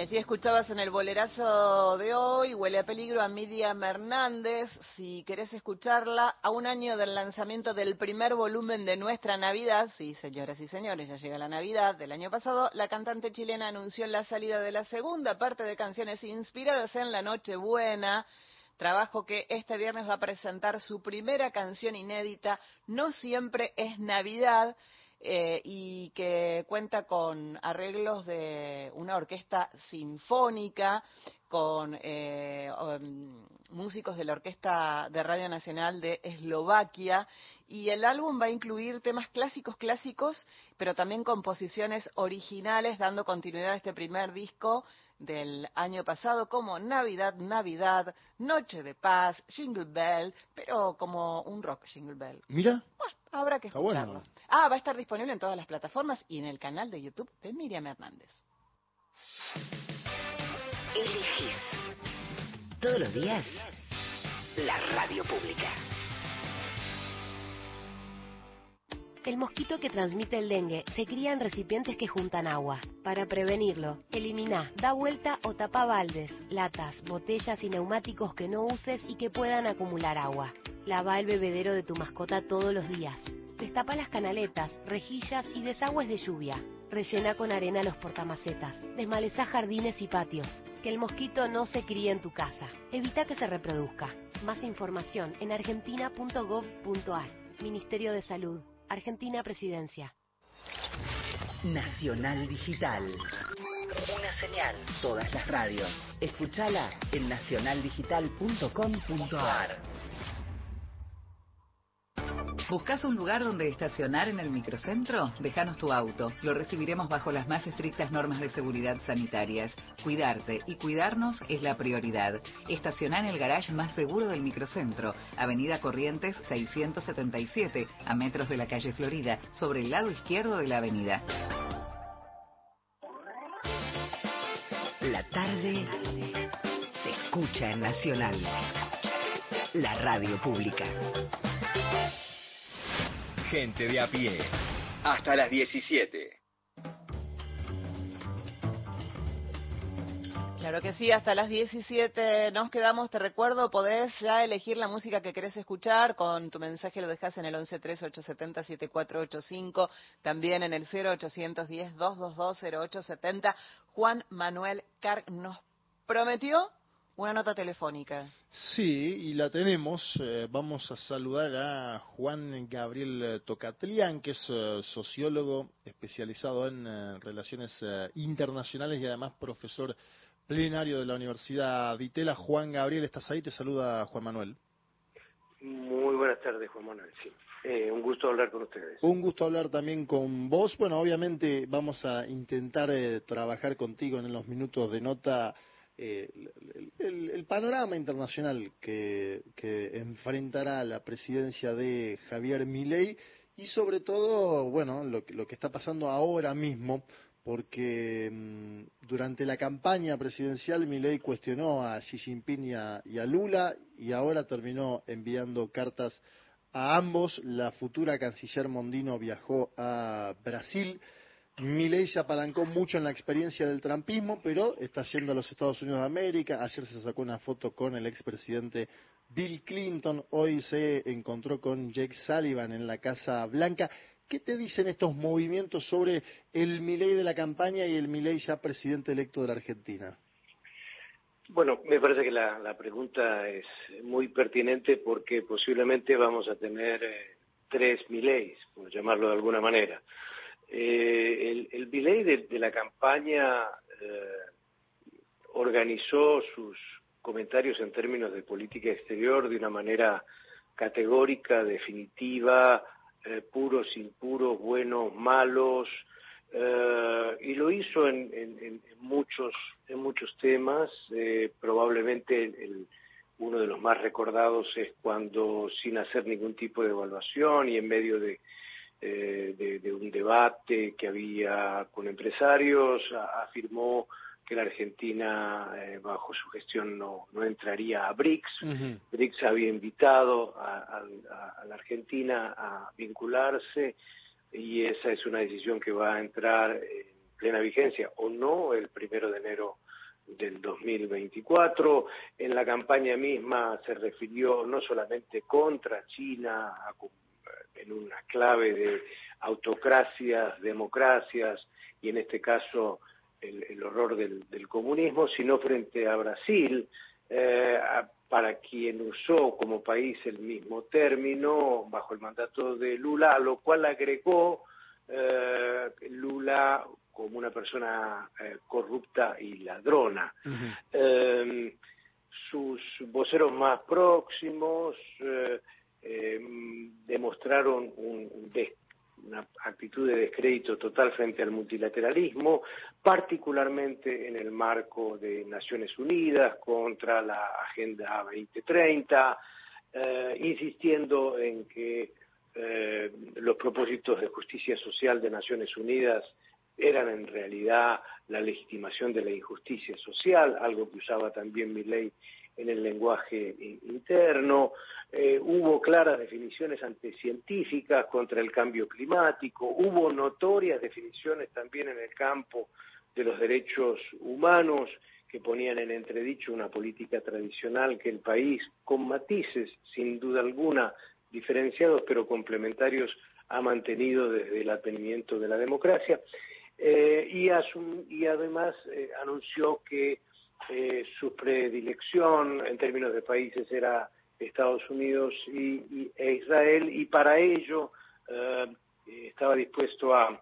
Allí escuchabas en el bolerazo de hoy, Huele a peligro a Miriam Hernández. Si querés escucharla, a un año del lanzamiento del primer volumen de Nuestra Navidad, sí, señoras y señores, ya llega la Navidad del año pasado, la cantante chilena anunció la salida de la segunda parte de canciones inspiradas en la Nochebuena trabajo que este viernes va a presentar su primera canción inédita, No siempre es Navidad, eh, y que cuenta con arreglos de una orquesta sinfónica, con eh, um, músicos de la Orquesta de Radio Nacional de Eslovaquia y el álbum va a incluir temas clásicos clásicos, pero también composiciones originales dando continuidad a este primer disco del año pasado como Navidad, Navidad, Noche de Paz, Jingle Bell, pero como un rock Jingle Bell. Mira. Bueno, habrá que escucharlo. Ah, va a estar disponible en todas las plataformas y en el canal de YouTube de Miriam Hernández. Elegís todos los días la radio pública. El mosquito que transmite el dengue se cría en recipientes que juntan agua. Para prevenirlo, elimina, da vuelta o tapa baldes, latas, botellas y neumáticos que no uses y que puedan acumular agua. Lava el bebedero de tu mascota todos los días. Destapa las canaletas, rejillas y desagües de lluvia. Rellena con arena los portamacetas. Desmaleza jardines y patios. Que el mosquito no se críe en tu casa. Evita que se reproduzca. Más información en argentina.gov.ar. Ministerio de Salud. Argentina Presidencia. Nacional Digital. Una señal. Todas las radios. Escúchala en nacionaldigital.com.ar. ¿Buscas un lugar donde estacionar en el microcentro? Déjanos tu auto. Lo recibiremos bajo las más estrictas normas de seguridad sanitarias. Cuidarte y cuidarnos es la prioridad. Estaciona en el garage más seguro del microcentro, Avenida Corrientes 677, a metros de la calle Florida, sobre el lado izquierdo de la avenida. La tarde se escucha en Nacional. La radio pública. Gente de a pie. Hasta las 17. Claro que sí, hasta las 17 nos quedamos. Te recuerdo, podés ya elegir la música que querés escuchar. Con tu mensaje lo dejas en el 1138707485, también en el 0810-222-0870. Juan Manuel Carg nos prometió una nota telefónica. Sí, y la tenemos. Eh, vamos a saludar a Juan Gabriel Tocatlián, que es eh, sociólogo especializado en eh, relaciones internacionales y además profesor plenario de la Universidad de Itela. Juan Gabriel, ¿estás ahí? Te saluda Juan Manuel. Muy buenas tardes, Juan Manuel. Sí. un gusto hablar con ustedes. Un gusto hablar también con vos. Bueno, obviamente vamos a intentar trabajar contigo en los minutos de nota eh, el, panorama internacional que, enfrentará la presidencia de Javier Milei y sobre todo, bueno, lo, lo que está pasando ahora mismo, porque mm, durante la campaña presidencial Milei cuestionó a Xi Jinping y a, y a Lula y ahora terminó enviando cartas a ambos. La futura canciller Mondino viajó a Brasil Milei se apalancó mucho en la experiencia del trampismo, pero está yendo a los Estados Unidos de América. Ayer se sacó una foto con el expresidente Bill Clinton. Hoy se encontró con Jake Sullivan en la Casa Blanca. ¿Qué te dicen estos movimientos sobre el Milei de la campaña y el Milei ya presidente electo de la Argentina? Bueno, me parece que la, pregunta es muy pertinente porque posiblemente vamos a tener eh, tres Mileis, por llamarlo de alguna manera. Eh, el, el de, la campaña eh, organizó sus comentarios en términos de política exterior de una manera categórica, definitiva, eh, puros, impuros, buenos, malos, eh, y lo hizo en, en, muchos en muchos temas. probablemente el, uno de los más recordados es cuando, sin hacer ningún tipo de evaluación y en medio de eh, de, un debate que había con empresarios, afirmó que la Argentina eh, bajo su gestión no, no entraría a BRICS. BRICS había invitado a, la Argentina a vincularse y esa es una decisión que va a entrar en plena vigencia o no el primero de enero del 2024. En la campaña misma se refirió no solamente contra China, en una clave de autocracias, democracias y en este caso el, horror del, comunismo, sino frente a Brasil, eh, para quien usó como país el mismo término bajo el mandato de Lula, a lo cual agregó eh, Lula como una persona eh, corrupta y ladrona. Sus voceros más próximos eh, em, demostraron una actitud de descrédito total frente al multilateralismo, particularmente en el marco de Naciones Unidas contra la Agenda 2030, eh, insistiendo en que los propósitos de justicia social de Naciones Unidas eran en realidad la legitimación de la injusticia social, algo que usaba también mi ley en el lenguaje interno. Eh, hubo claras definiciones anticientíficas contra el cambio climático, hubo notorias definiciones también en el campo de los derechos humanos que ponían en entredicho una política tradicional que el país, con matices sin duda alguna diferenciados pero complementarios, ha mantenido desde el advenimiento de la democracia. Eh, y, además eh, anunció que eh, su predilección en términos de países era Estados Unidos y, e Israel y para ello estaba dispuesto a,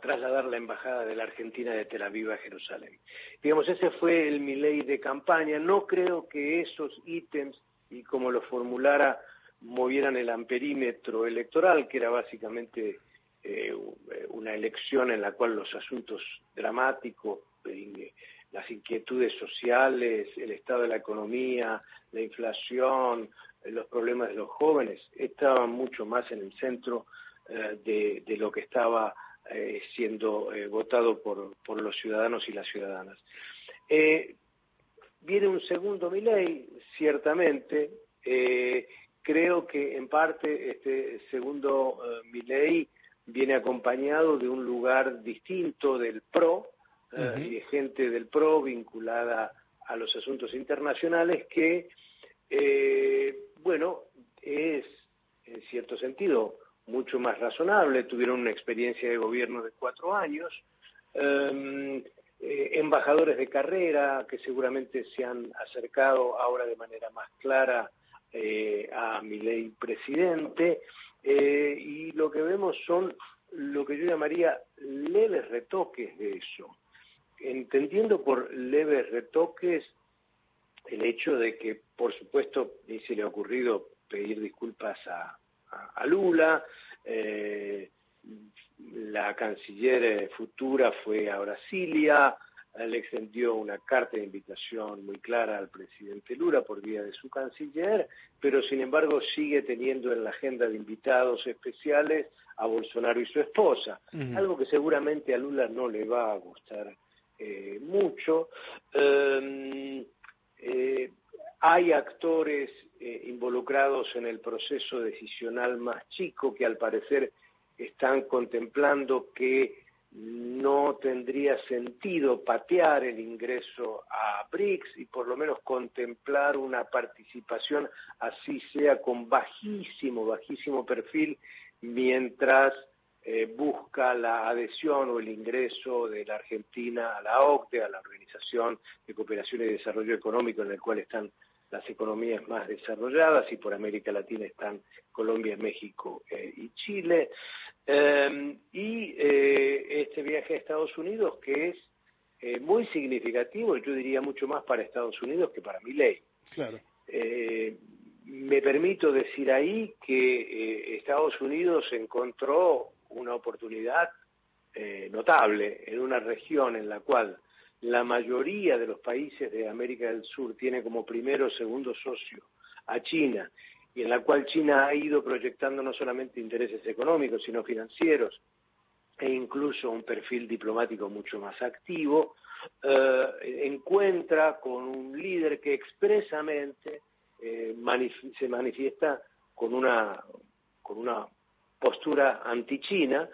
trasladar la embajada de la Argentina de Tel Aviv a Jerusalén. Digamos, ese fue el mi de campaña. No creo que esos ítems y como lo formulara movieran el amperímetro electoral, que era básicamente eh, una elección en la cual los asuntos dramáticos, eh, las inquietudes sociales, el estado de la economía, la inflación, eh, los problemas de los jóvenes, estaban mucho más en el centro de, lo que estaba siendo votado por, por, los ciudadanos y las ciudadanas. viene un segundo ley, ciertamente. creo que en parte este segundo mi ley viene acompañado de un lugar distinto del PRO eh, y de gente del PRO vinculada a los asuntos internacionales que, eh, bueno, es en cierto sentido mucho más razonable, tuvieron una experiencia de gobierno de cuatro años, em, eh, embajadores de carrera que seguramente se han acercado ahora de manera más clara a mi ley presidente, eh, y lo que vemos son lo que yo llamaría leves retoques de eso, entendiendo por leves retoques el hecho de que, por supuesto, ni se le ha ocurrido pedir disculpas a, Lula, eh, la canciller futura fue a Brasilia, le extendió una carta de invitación muy clara al presidente Lula por vía de su canciller, pero sin embargo sigue teniendo en la agenda de invitados especiales a Bolsonaro y su esposa, algo que seguramente a Lula no le va a gustar eh, mucho. Em, eh, hay actores eh, involucrados en el proceso decisional más chico que al parecer están contemplando que no tendría sentido patear el ingreso a BRICS y por lo menos contemplar una participación así sea con bajísimo, bajísimo perfil mientras eh, busca la adhesión o el ingreso de la Argentina a la OCDE, a la Organización de Cooperación y Desarrollo Económico en el cual están las economías más desarrolladas y por América Latina están Colombia, México eh, y Chile. Em, y eh, este viaje a Estados Unidos que es eh, muy significativo, yo diría mucho más para Estados Unidos que para mi ley. Claro. Eh, me permito decir ahí que Estados Unidos encontró una oportunidad notable en una región en la cual la mayoría de los países de América del Sur tiene como primero o segundo socio a China y en la cual China ha ido proyectando no solamente intereses económicos, sino financieros e incluso un perfil diplomático mucho más activo, eh, encuentra con un líder que expresamente eh, se manifiesta con una, con una postura anti-China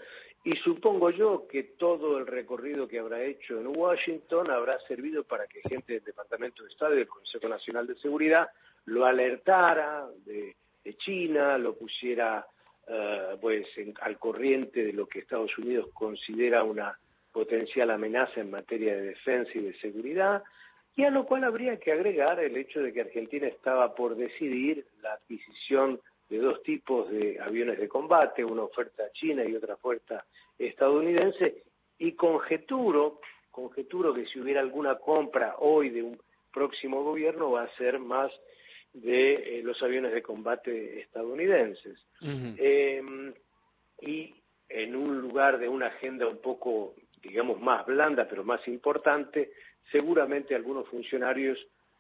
y supongo yo que todo el recorrido que habrá hecho en Washington habrá servido para que gente del Departamento de Estado y del Consejo Nacional de Seguridad lo alertara de, China, lo pusiera eh, pues en- al corriente de lo que Estados Unidos considera una potencial amenaza en materia de defensa y de seguridad, y a lo cual habría que agregar el hecho de que Argentina estaba por decidir la adquisición de dos tipos de aviones de combate, una oferta china y otra oferta estadounidense, y conjeturo, conjeturo que si hubiera alguna compra hoy de un próximo gobierno va a ser más de eh, los aviones de combate estadounidenses. Eh, y en un lugar de una agenda un poco, digamos, más blanda, pero más importante, seguramente algunos funcionarios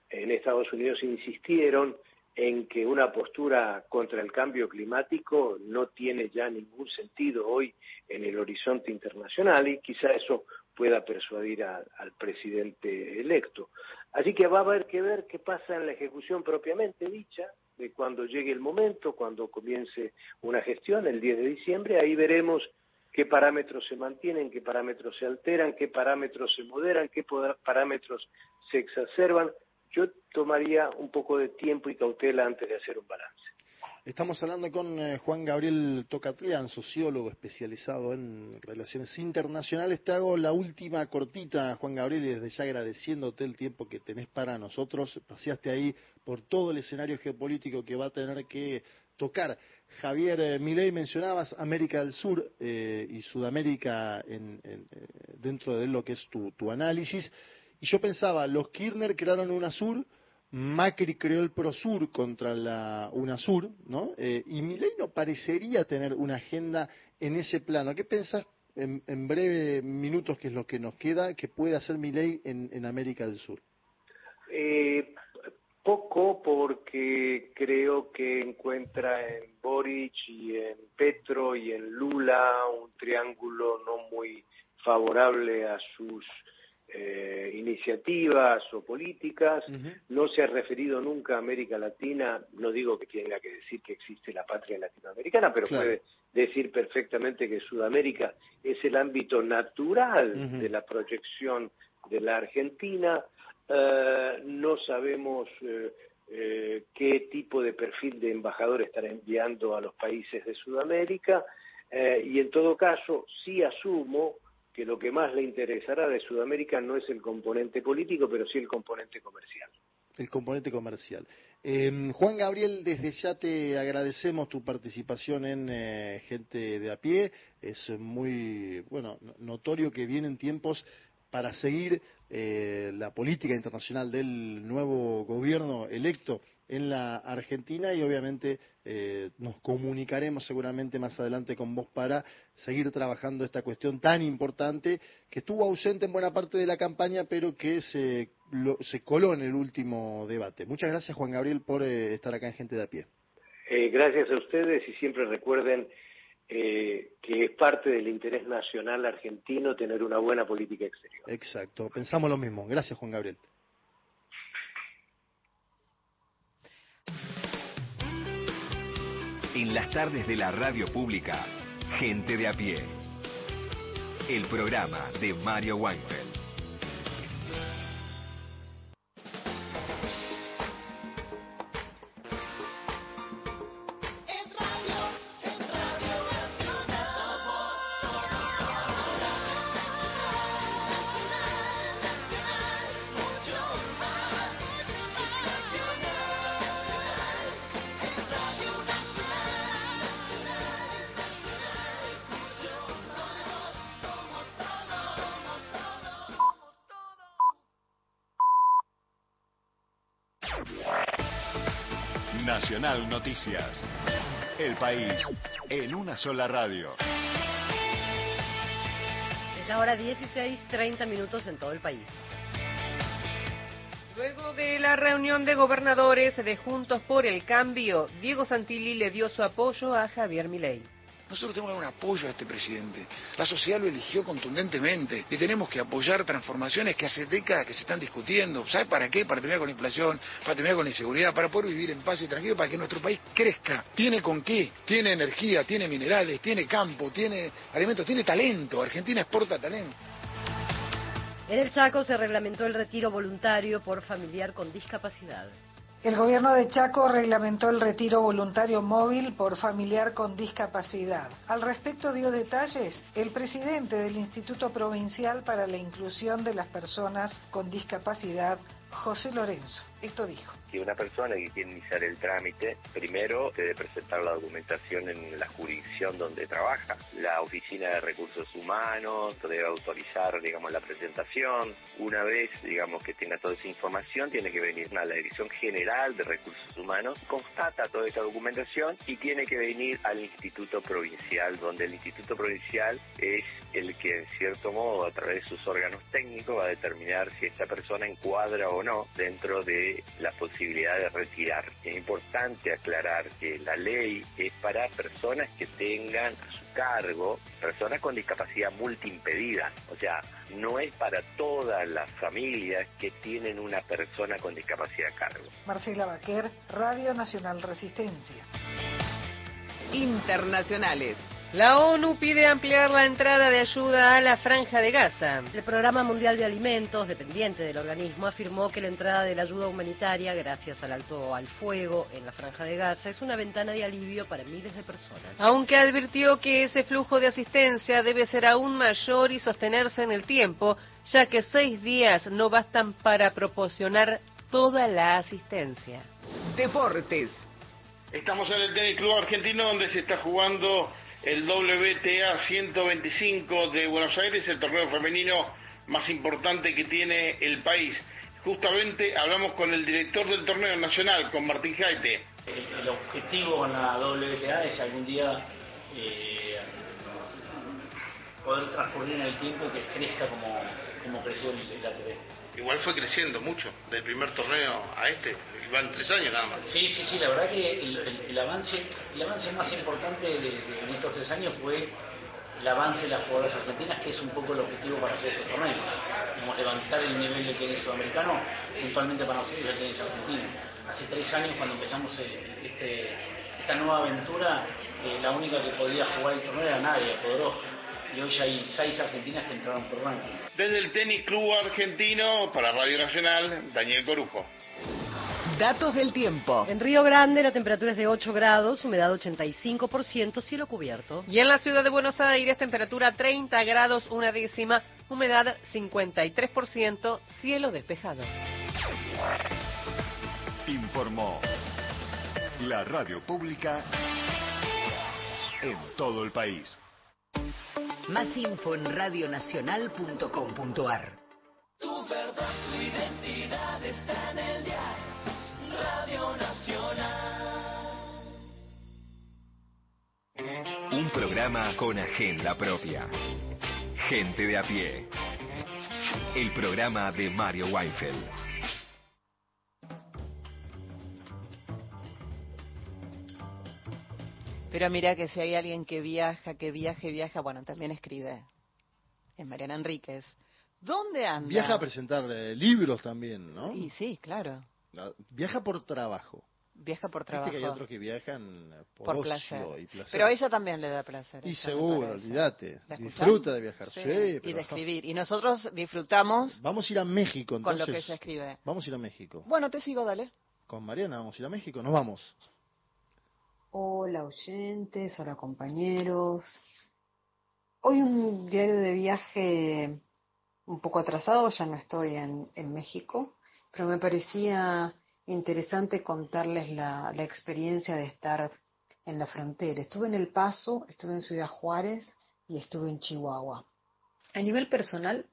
en Estados Unidos insistieron en que una postura contra el cambio climático no tiene ya ningún sentido hoy en el horizonte internacional y quizá eso pueda persuadir al presidente electo. Así que va a haber que ver qué pasa en la ejecución propiamente dicha, de cuando llegue el momento, cuando comience una gestión, el 10 de diciembre, ahí veremos qué parámetros se mantienen, qué parámetros se alteran, qué parámetros se moderan, qué parámetros se exacerban. Yo tomaría un poco de tiempo y cautela antes de hacer un balance. Estamos hablando con eh, Juan Gabriel Tocatlián, sociólogo especializado en relaciones internacionales. Te hago la última cortita, Juan Gabriel, y desde ya agradeciéndote el tiempo que tenés para nosotros. Paseaste ahí por todo el escenario geopolítico que va a tener que tocar. Javier eh, Milei, mencionabas América del Sur eh, y Sudamérica en- eh, dentro de lo que es tu análisis. Y yo pensaba, los Kirchner crearon UNASUR, Macri creó el Prosur contra la UNASUR, ¿no? Eh, y Milei no parecería tener una agenda en ese plano. ¿Qué pensás en, en breve minutos, que es lo que nos queda, que puede hacer Milei en, en América del Sur? Eh, poco porque creo que encuentra en Boric y en Petro y en Lula un triángulo no muy favorable a sus eh, iniciativas o políticas. No se ha referido nunca a América Latina, no digo que tenga que decir que existe la patria latinoamericana, pero Claro. puede decir perfectamente que Sudamérica es el ámbito natural de la proyección de la Argentina. Eh, no sabemos eh, qué tipo de perfil de embajador estará enviando a los países de Sudamérica y en todo caso sí asumo que lo que más le interesará de Sudamérica no es el componente político, pero sí el componente comercial. El componente comercial. Eh, Juan Gabriel, desde ya te agradecemos tu participación en eh, Gente de a pie. Es muy bueno no- notorio que vienen tiempos para seguir eh, la política internacional del nuevo gobierno electo en la Argentina y obviamente eh, nos comunicaremos seguramente más adelante con vos para seguir trabajando esta cuestión tan importante que estuvo ausente en buena parte de la campaña pero que se, lo- se coló en el último debate. Muchas gracias Juan Gabriel por eh, estar acá en Gente de a pie. Eh, gracias a ustedes y siempre recuerden eh, que es parte del interés nacional argentino tener una buena política exterior. Exacto, pensamos lo mismo. Gracias Juan Gabriel. En las tardes de la radio pública, Gente de a pie. El programa de Mario Weinfeld. Nacional Noticias. El país en una sola radio. Es la hora 16, 30 minutos en todo el país. Luego de la reunión de gobernadores de Juntos por el Cambio, Diego Santilli le dio su apoyo a Javier Milei. Nosotros tenemos que dar un apoyo a este presidente. La sociedad lo eligió contundentemente y tenemos que apoyar transformaciones que hace décadas que se están discutiendo. ¿Sabe para qué? Para terminar con la inflación, para terminar con la inseguridad, para poder vivir en paz y tranquilo, para que nuestro país crezca. ¿Tiene con qué? Tiene energía, tiene minerales, tiene campo, tiene alimentos, tiene talento. Argentina exporta talento. En el Chaco se reglamentó el retiro voluntario por familiar con discapacidad. El gobierno de Chaco reglamentó el retiro voluntario móvil por familiar con discapacidad. Al respecto dio detalles el presidente del Instituto Provincial para la Inclusión de las Personas con Discapacidad, José Lorenzo. Esto dijo. Que una persona que quiere iniciar el trámite, primero debe presentar la documentación en la jurisdicción donde trabaja. La Oficina de Recursos Humanos debe autorizar, digamos, la presentación. Una vez, digamos, que tenga toda esa información, tiene que venir a la Dirección General de Recursos Humanos, constata toda esa documentación y tiene que venir al Instituto Provincial, donde el Instituto Provincial es el que, en cierto modo, a través de sus órganos técnicos, va a determinar si esta persona encuadra o no dentro de la posibilidad de retirar. Es importante aclarar que la ley es para personas que tengan a su cargo personas con discapacidad multiimpedida, o sea, no es para todas las familias que tienen una persona con discapacidad a cargo. Marcela Baquer, Radio Nacional Resistencia. Internacionales. La ONU pide ampliar la entrada de ayuda a la franja de Gaza. El Programa Mundial de Alimentos, dependiente del organismo, afirmó que la entrada de la ayuda humanitaria, gracias al alto al fuego en la franja de Gaza, es una ventana de alivio para miles de personas. Aunque advirtió que ese flujo de asistencia debe ser aún mayor y sostenerse en el tiempo, ya que seis días no bastan para proporcionar toda la asistencia. Deportes. Estamos en el Tenis Club Argentino donde se está jugando el WTA 125 de Buenos Aires, el torneo femenino más importante que tiene el país. Justamente hablamos con el director del torneo nacional, con Martín Jaite. El, objetivo con la WTA es algún día eh, poder transcurrir en el tiempo que crezca como, como creció el ATP. Igual fue creciendo mucho, del primer torneo a este, van tres años nada más. Sí, sí, sí, la verdad que el, el- avance el avance más importante de, en estos tres años fue el avance de las jugadoras argentinas, que es un poco el objetivo para hacer este torneo. Digamos, levantar el nivel del tenis sudamericano, puntualmente para nosotros el tenis argentino. Hace tres años cuando empezamos eh, este- esta nueva aventura, eh, la única que podía jugar el torneo era Nadia Podoroska. Y hoy ya hay seis argentinas que entraron por ranking. Desde el Tenis Club Argentino, para Radio Nacional, Daniel Corujo. Datos del tiempo. En Río Grande la temperatura es de 8 grados, humedad 85%, cielo cubierto. Y en la ciudad de Buenos Aires, temperatura 30 grados, una décima, humedad 53%, cielo despejado. Informó la radio pública en todo el país. Más info en radionacional.com.ar. Tu verdad, tu identidad está en el dial. Radio Nacional. Un programa con agenda propia. Gente de a pie. El programa de Mario Weinfeld. Pero mira que si hay alguien que viaja, que viaje, viaja, bueno, también escribe. Es Mariana Enríquez. ¿Dónde anda? Viaja a presentar eh, libros también, ¿no? Y sí, claro. Ah, Viaja por trabajo. Viaja por Viste trabajo. que hay otros que viajan eh, por, por ocio placer. y placer. Pero a ella también le da placer. Y seguro, olvídate. Disfruta de viajar. Sí, y pero- de escribir. Y nosotros disfrutamos Vamos a ir a México, con entonces. lo que ella escribe. Vamos a ir a México. Bueno, te sigo, dale. Con Mariana vamos a ir a México. Nos vamos. Hola oyentes, hola compañeros. Hoy un diario de viaje un poco atrasado, ya no estoy en, en México, pero me parecía interesante contarles la, la experiencia de estar en la frontera. Estuve en El Paso, estuve en Ciudad Juárez y estuve en Chihuahua. A nivel personal,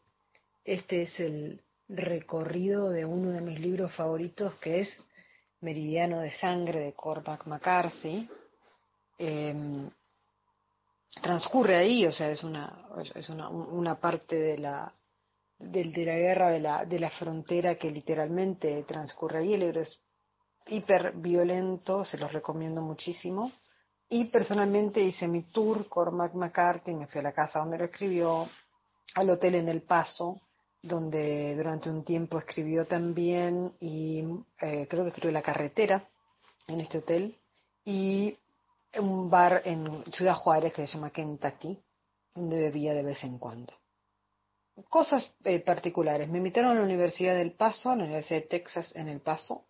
este es el recorrido de uno de mis libros favoritos que es Meridiano de Sangre de Cormac McCarthy. Eh, transcurre ahí, o sea, es una, es una, una parte de la, del- de, la guerra de la, de la frontera que literalmente transcurre ahí. El libro es hiper violento, se los recomiendo muchísimo. Y personalmente hice mi tour Cormac McCarthy, me fui a la casa donde lo escribió, al hotel en El Paso, donde durante un tiempo escribió también y eh, creo que escribió La Carretera en este hotel y un bar en Ciudad Juárez que se llama Kentucky, donde bebía de vez en cuando. Cosas eh, particulares. Me invitaron a la Universidad del Paso, a la Universidad de Texas en El Paso.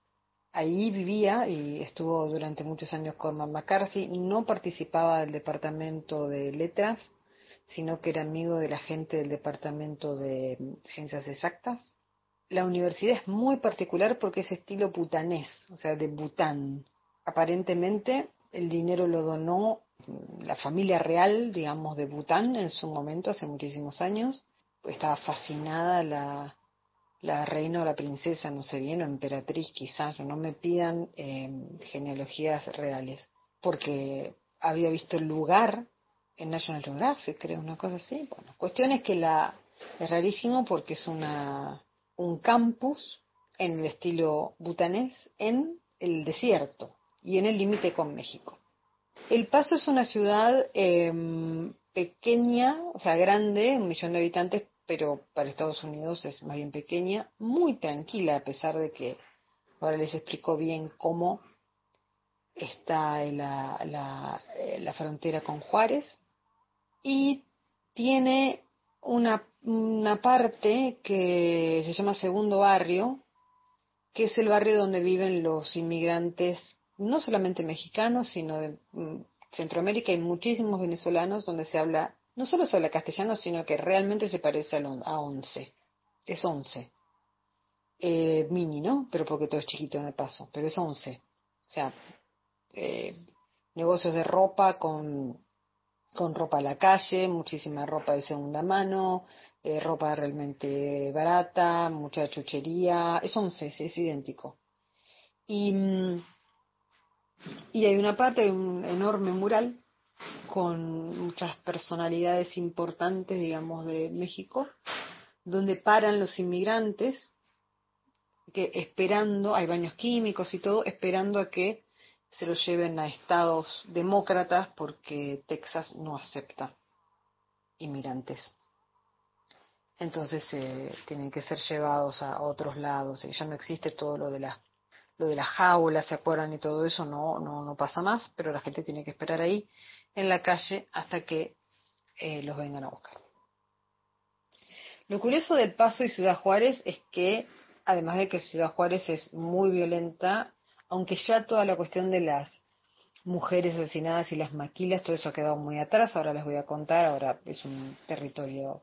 Ahí vivía y estuvo durante muchos años con McCarthy. No participaba del departamento de letras, sino que era amigo de la gente del Departamento de Ciencias Exactas. La universidad es muy particular porque es estilo butanés, o sea, de Bután. Aparentemente el dinero lo donó la familia real, digamos, de Bután en su momento, hace muchísimos años. Estaba fascinada la, reina o la princesa, no sé bien, o emperatriz quizás, no me pidan eh, genealogías reales, porque había visto el lugar en National Geographic, creo, una cosa así. Bueno, cuestión es que la es rarísimo porque es una un campus en el estilo butanés en el desierto y en el límite con México. El Paso es una ciudad em, pequeña, o sea, grande, un millón de habitantes, pero para Estados Unidos es más bien pequeña, muy tranquila, a pesar de que ahora les explico bien cómo está la, la, la frontera con Juárez y tiene una, una parte que se llama Segundo Barrio, que es el barrio donde viven los inmigrantes, no solamente mexicanos, sino de mm, Centroamérica y muchísimos venezolanos, donde se habla, no solo se habla castellano, sino que realmente se parece a, once. Es once. Eh, mini, ¿no? Pero porque todo es chiquito en el paso, pero es once. O sea, eh, negocios de ropa con con ropa a la calle, muchísima ropa de segunda mano, eh, ropa realmente barata, mucha chuchería, es once, es idéntico. Y, mm, y hay una parte, un enorme mural con muchas personalidades importantes, digamos, de México, donde paran los inmigrantes que esperando, hay baños químicos y todo, esperando a que se lo lleven a estados demócratas porque Texas no acepta inmigrantes. Entonces eh, tienen que ser llevados a otros lados ya no existe todo lo de la lo de las jaulas, se acuerdan y todo eso no no no pasa más, pero la gente tiene que esperar ahí en la calle hasta que eh, los vengan a buscar. Lo curioso del Paso y Ciudad Juárez es que además de que Ciudad Juárez es muy violenta aunque ya toda la cuestión de las mujeres asesinadas y las maquilas, todo eso ha quedado muy atrás, ahora les voy a contar, ahora es un territorio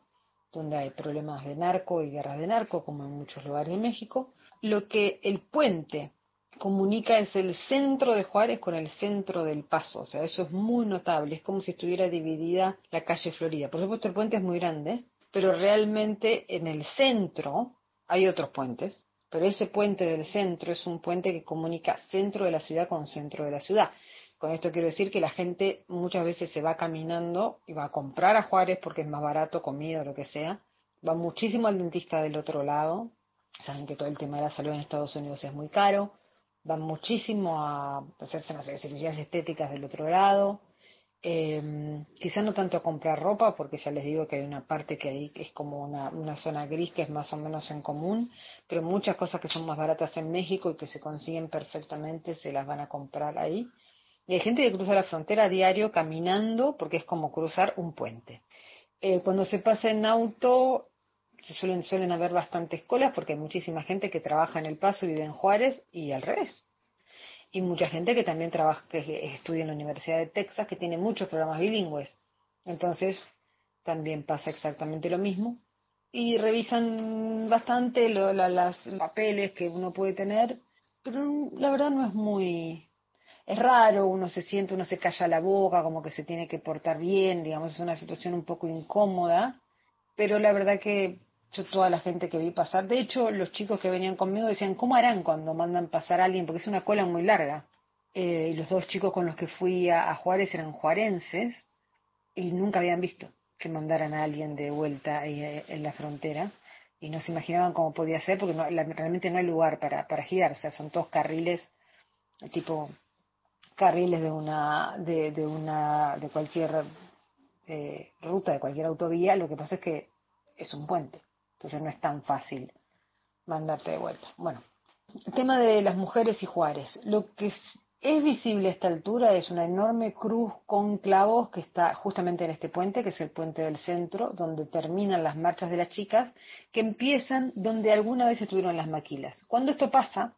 donde hay problemas de narco y guerras de narco, como en muchos lugares de México. Lo que el puente comunica es el centro de Juárez con el centro del Paso, o sea, eso es muy notable, es como si estuviera dividida la calle Florida. Por supuesto, el puente es muy grande, pero realmente en el centro hay otros puentes, pero ese puente del centro es un puente que comunica centro de la ciudad con centro de la ciudad. Con esto quiero decir que la gente muchas veces se va caminando y va a comprar a Juárez porque es más barato, comida lo que sea. Va muchísimo al dentista del otro lado. Saben que todo el tema de la salud en Estados Unidos es muy caro. Van muchísimo a hacerse no cirugías estéticas del otro lado. Eh, quizá no tanto a comprar ropa, porque ya les digo que hay una parte que ahí es como una, una zona gris que es más o menos en común, pero muchas cosas que son más baratas en México y que se consiguen perfectamente se las van a comprar ahí. Y hay gente que cruza la frontera a diario caminando porque es como cruzar un puente. Eh, cuando se pasa en auto, se suelen, suelen haber bastantes colas porque hay muchísima gente que trabaja en El Paso y vive en Juárez y al revés y mucha gente que también trabaja, que estudia en la Universidad de Texas, que tiene muchos programas bilingües. Entonces, también pasa exactamente lo mismo. Y revisan bastante lo, las papeles que uno puede tener, pero la verdad no es muy... Es raro, uno se siente, uno se calla la boca, como que se tiene que portar bien, digamos, es una situación un poco incómoda, pero la verdad que yo toda la gente que vi pasar, de hecho los chicos que venían conmigo decían, ¿cómo harán cuando mandan pasar a alguien? Porque es una cola muy larga. Eh, y los dos chicos con los que fui a, Juárez eran juarenses y nunca habían visto que mandaran a alguien de vuelta ahí eh, en la frontera y no se imaginaban cómo podía ser porque realmente no hay lugar para, para girar, o sea, son todos carriles tipo carriles de una de, de una de cualquier eh, ruta de cualquier autovía lo que pasa es que es un puente entonces no es tan fácil mandarte de vuelta bueno el tema de las mujeres y Juárez lo que es visible a esta altura es una enorme cruz con clavos que está justamente en este puente, que es el puente del centro, donde terminan las marchas de las chicas, que empiezan donde alguna vez estuvieron las maquilas. Cuando esto pasa,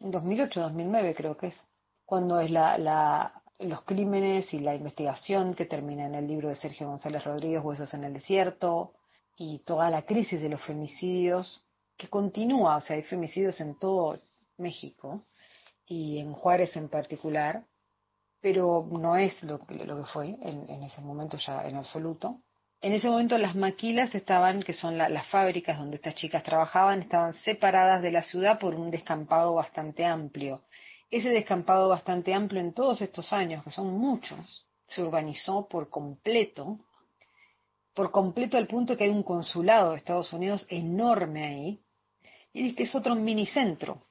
en 2008, 2009 creo que es, cuando es la, la, los crímenes y la investigación que termina en el libro de Sergio González Rodríguez, Huesos en el Desierto, y toda la crisis de los femicidios, que continúa, o sea, hay femicidios en todo México, y en Juárez en particular, pero no es lo, que fue en, ese momento ya en absoluto. En ese momento las maquilas estaban, que son la, las fábricas donde estas chicas trabajaban, estaban separadas de la ciudad por un descampado bastante amplio. Ese descampado bastante amplio en todos estos años, que son muchos, se urbanizó por completo, por completo al punto que hay un consulado de Estados Unidos enorme ahí, y que es otro minicentro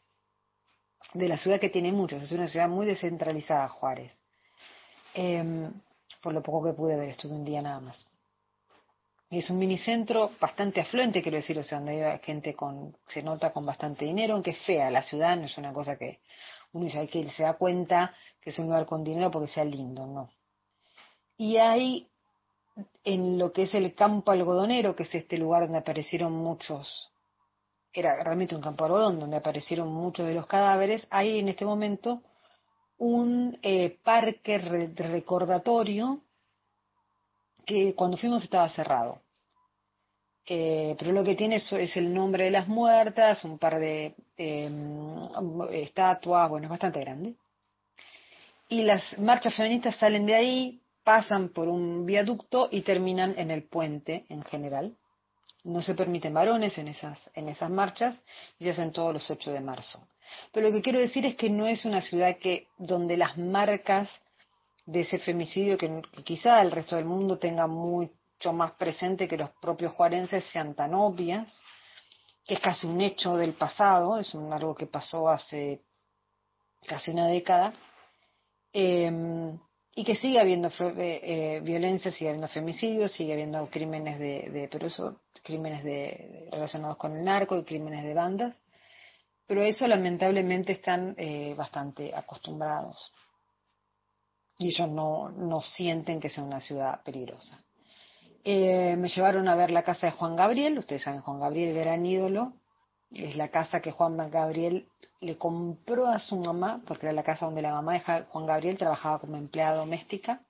de la ciudad que tiene muchos, es una ciudad muy descentralizada, Juárez. Eh, por lo poco que pude ver, estuve un día nada más. Y es un minicentro bastante afluente, quiero decir, o sea, donde hay gente con, se nota con bastante dinero, aunque es fea la ciudad, no es una cosa que uno dice, que se da cuenta que es un lugar con dinero porque sea lindo, no. Y hay en lo que es el campo algodonero, que es este lugar donde aparecieron muchos era realmente un campo algodón donde aparecieron muchos de los cadáveres, hay en este momento un eh, parque recordatorio que cuando fuimos estaba cerrado. Eh, pero lo que tiene es, el nombre de las muertas, un par de eh, estatuas, bueno, es bastante grande. Y las marchas feministas salen de ahí, pasan por un viaducto y terminan en el puente en general no se permiten varones en esas, en esas marchas y se hacen todos los 8 de marzo. Pero lo que quiero decir es que no es una ciudad que, donde las marcas de ese femicidio, que, quizá el resto del mundo tenga mucho más presente que los propios juarenses, sean tan obvias, que es casi un hecho del pasado, es un, algo que pasó hace casi una década. Eh, y que sigue habiendo eh, eh, violencia, sigue habiendo femicidios, sigue habiendo crímenes de, pero eso, crímenes de, relacionados con el narco y crímenes de bandas, pero eso lamentablemente están eh, bastante acostumbrados y ellos no, no sienten que sea una ciudad peligrosa. Eh, me llevaron a ver la casa de Juan Gabriel, ustedes saben, Juan Gabriel era un ídolo, es la casa que Juan Gabriel le compró a su mamá, porque era la casa donde la mamá de Juan Gabriel trabajaba como empleada doméstica,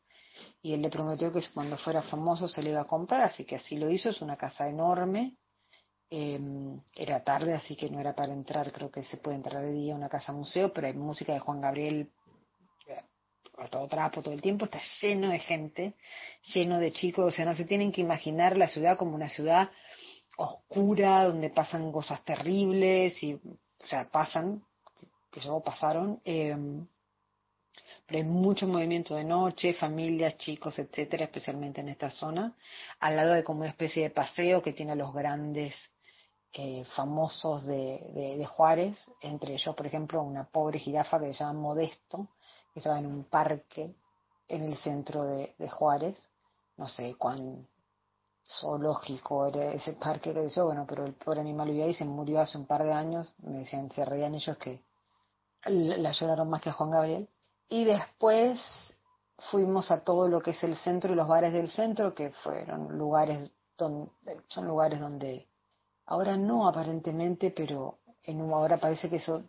y él le prometió que cuando fuera famoso se le iba a comprar, así que así lo hizo, es una casa enorme, em, era tarde, así que no era para entrar, creo que se puede entrar de día a una casa museo, pero hay música de Juan Gabriel eh, a todo trapo todo el tiempo, está lleno de gente, lleno de chicos, o sea, no se tienen que imaginar la ciudad como una ciudad oscura, donde pasan cosas terribles y o sea, pasan, que luego pasaron, eh, pero hay mucho movimiento de noche, familias, chicos, etcétera, especialmente en esta zona, al lado de como una especie de paseo que tiene a los grandes eh, famosos de, de, Juárez, entre ellos, por ejemplo, una pobre jirafa que se llama Modesto, que estaba en un parque en el centro de, de Juárez, no sé cuán zoológico, era ese parque que yo, bueno, pero el pobre animal vivía ahí, se murió hace un par de años, me decían, se reían ellos que la lloraron más que Juan Gabriel. Y después fuimos a todo lo que es el centro y los bares del centro, que fueron lugares donde, son lugares donde ahora no aparentemente, pero en ahora parece que eso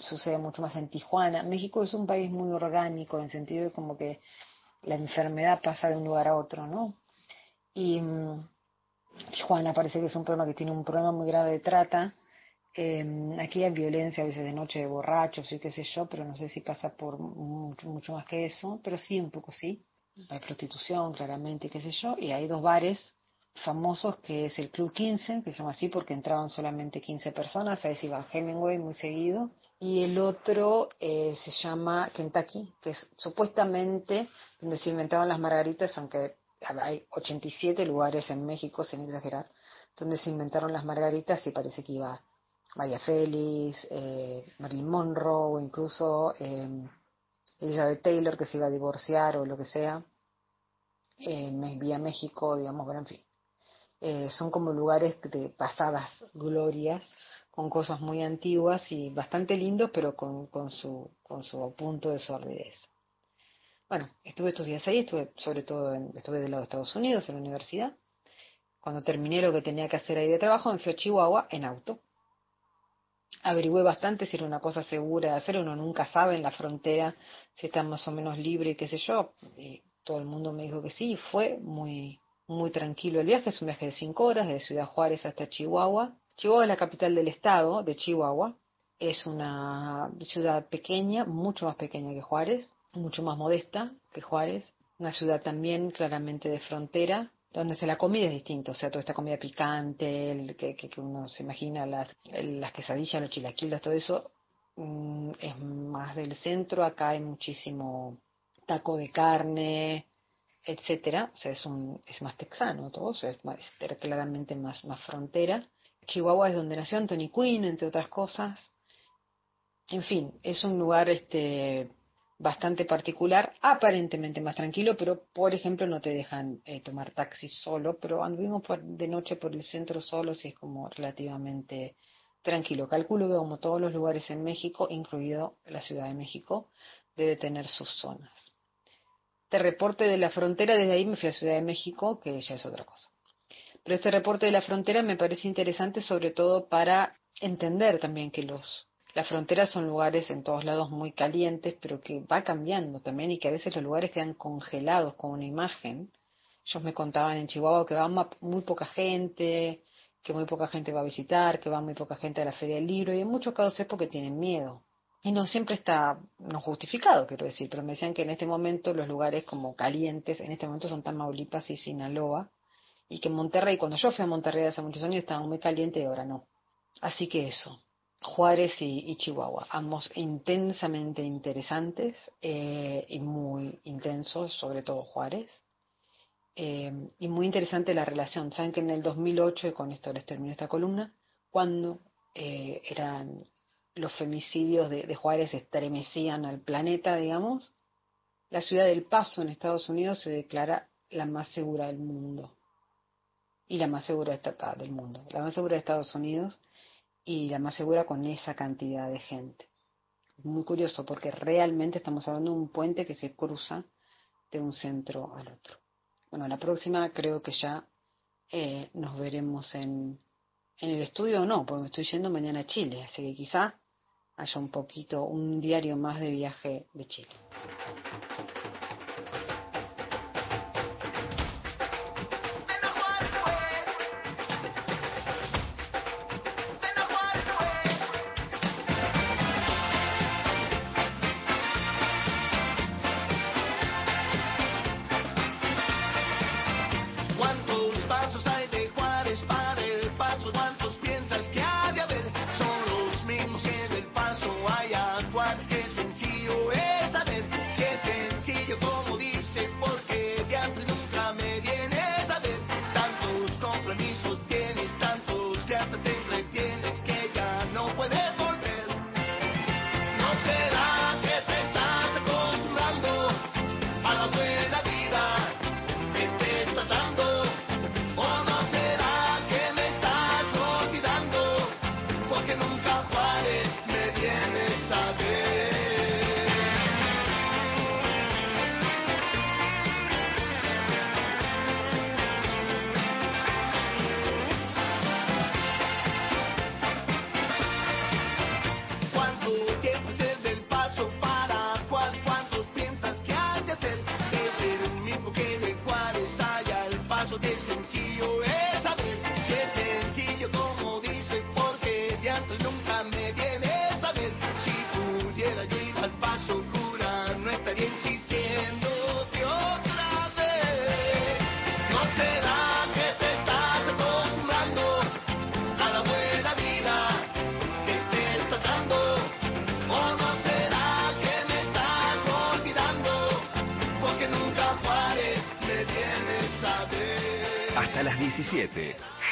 sucede mucho más en Tijuana. México es un país muy orgánico en sentido de como que la enfermedad pasa de un lugar a otro, ¿no? Y mm, Tijuana parece que es un problema que tiene un problema muy grave de trata. Eh, aquí hay violencia a veces de noche de borrachos y qué sé yo, pero no sé si pasa por mucho, mucho más que eso, pero sí, un poco sí. Hay prostitución, claramente, qué sé yo, y hay dos bares famosos que es el Club 15, que se llama así porque entraban solamente 15 personas, ahí se iba Hemingway muy seguido, y el otro eh, se llama Kentucky, que es supuestamente donde se inventaban las margaritas, aunque hay 87 lugares en México, sin exagerar, donde se inventaron las margaritas y parece que iba María Félix, eh, Marilyn Monroe, o incluso eh, Elizabeth Taylor que se iba a divorciar o lo que sea, eh, me envía a México, digamos, bueno, en fin. Eh, son como lugares de pasadas glorias, con cosas muy antiguas y bastante lindos, pero con, con, su, con su punto de sordidez. Bueno, estuve estos días ahí, estuve sobre todo, en, estuve del lado de Estados Unidos, en la universidad. Cuando terminé lo que tenía que hacer ahí de trabajo, me fui a Chihuahua en auto. Averigüé bastante si era una cosa segura de hacer, uno nunca sabe en la frontera si está más o menos libre, qué sé yo. Todo el mundo me dijo que sí, fue muy, muy tranquilo el viaje, es un viaje de cinco horas, desde Ciudad Juárez hasta Chihuahua. Chihuahua es la capital del estado de Chihuahua, es una ciudad pequeña, mucho más pequeña que Juárez, mucho más modesta que Juárez, una ciudad también claramente de frontera, donde la comida es distinta, o sea, toda esta comida picante, el, que, que, uno se imagina, las, las quesadillas, los chilaquiles, todo eso mm, es más del centro, acá hay muchísimo taco de carne, etcétera, o sea, es, un, es más texano todo, o sea, es, más, claramente más, más frontera. Chihuahua es donde nació Anthony Quinn, entre otras cosas. En fin, es un lugar este bastante particular, aparentemente más tranquilo, pero por ejemplo no te dejan eh, tomar taxi solo, pero anduvimos de noche por el centro solo, y es como relativamente tranquilo. Calculo que como todos los lugares en México, incluido la Ciudad de México, debe tener sus zonas. Este reporte de la frontera, desde ahí me fui a Ciudad de México, que ya es otra cosa. Pero este reporte de la frontera me parece interesante sobre todo para entender también que los las fronteras son lugares en todos lados muy calientes, pero que va cambiando también y que a veces los lugares quedan congelados con una imagen. Ellos me contaban en Chihuahua que va muy poca gente, que muy poca gente va a visitar, que va muy poca gente a la Feria del Libro y en muchos casos es porque tienen miedo. Y no siempre está no justificado, quiero decir, pero me decían que en este momento los lugares como calientes, en este momento son Tamaulipas y Sinaloa, y que Monterrey, cuando yo fui a Monterrey hace muchos años, estaban muy calientes y ahora no. Así que eso. Juárez y, Chihuahua, ambos intensamente interesantes eh, y muy intensos, sobre todo Juárez. Eh, y muy interesante la relación. Saben que en el 2008, y con esto les termino esta columna, cuando eh, eran los femicidios de, Juárez estremecían al planeta, digamos, la ciudad del Paso en Estados Unidos se declara la más segura del mundo. Y la más segura del mundo. La más segura de Estados Unidos y la más segura con esa cantidad de gente. Muy curioso porque realmente estamos hablando de un puente que se cruza de un centro al otro. Bueno, la próxima creo que ya eh, nos veremos en, en el estudio o no, porque me estoy yendo mañana a Chile, así que quizá haya un poquito, un diario más de viaje de Chile.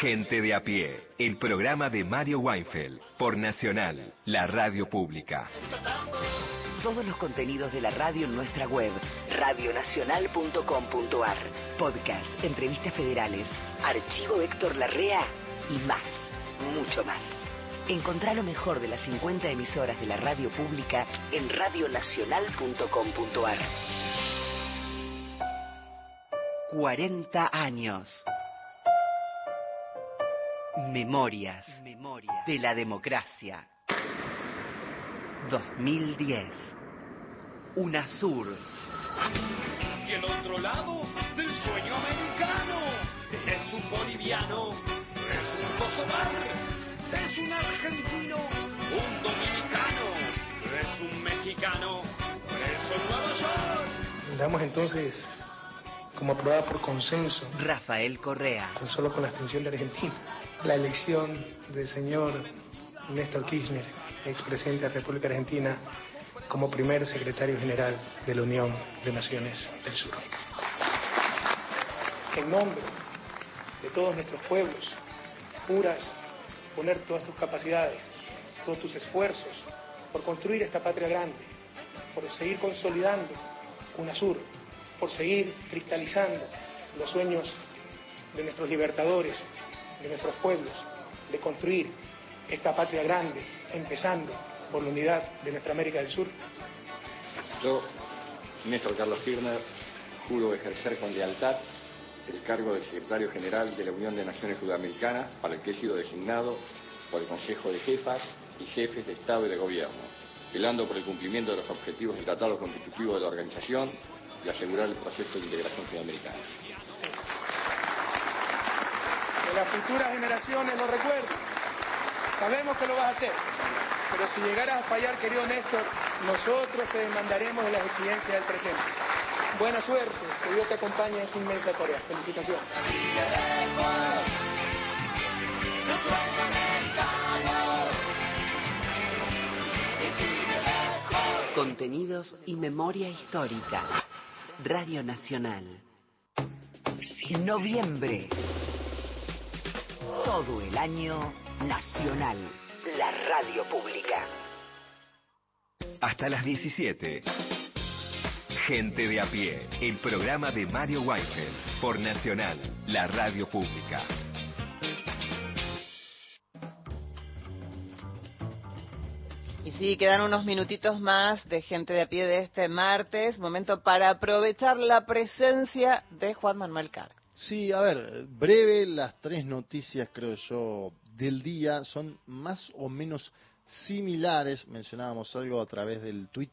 Gente de a pie, el programa de Mario Weinfeld por Nacional, la radio pública. todos los contenidos de la radio en nuestra web, radionacional.com.ar. Podcast, entrevistas federales, archivo Héctor Larrea y más, mucho más. Encontrá lo mejor de las 50 emisoras de la radio pública en radionacional.com.ar. 40 años. Memorias, de la democracia. 2010. UNASUR. Y el otro lado del sueño americano es un boliviano, es un kosovar, es un argentino, un dominicano, es un mexicano, es un Nueva York. Damos entonces como aprobada por consenso. Rafael Correa. Con solo con la abstención de Argentina. La elección del señor Néstor Kirchner, expresidente de la República Argentina, como primer secretario general de la Unión de Naciones del Sur. En nombre de todos nuestros pueblos, juras poner todas tus capacidades, todos tus esfuerzos por construir esta patria grande, por seguir consolidando UNASUR, por seguir cristalizando los sueños de nuestros libertadores, de nuestros pueblos, de construir esta patria grande, empezando por la unidad de nuestra América del Sur. Yo, Néstor Carlos Kirchner, juro ejercer con lealtad el cargo de secretario general de la Unión de Naciones Sudamericanas, para el que he sido designado por el Consejo de Jefas y Jefes de Estado y de Gobierno, velando por el cumplimiento de los objetivos del Tratado Constitutivo de la Organización y asegurar el proceso de integración sudamericana. Las futuras generaciones lo recuerden. Sabemos que lo vas a hacer, pero si llegaras a fallar, querido Néstor, nosotros te demandaremos de las exigencias del presente. Buena suerte, que Dios te acompañe en esta inmensa tarea. Felicitaciones. Contenidos y memoria histórica. Radio Nacional. Noviembre. Todo el año nacional. La radio pública. Hasta las 17. Gente de a pie, el programa de Mario Weinfeld por Nacional, la radio pública. Y sí, quedan unos minutitos más de gente de a pie de este martes, momento para aprovechar la presencia de Juan Manuel Carr. Sí, a ver, breve, las tres noticias, creo yo, del día son más o menos similares. Mencionábamos algo a través del tuit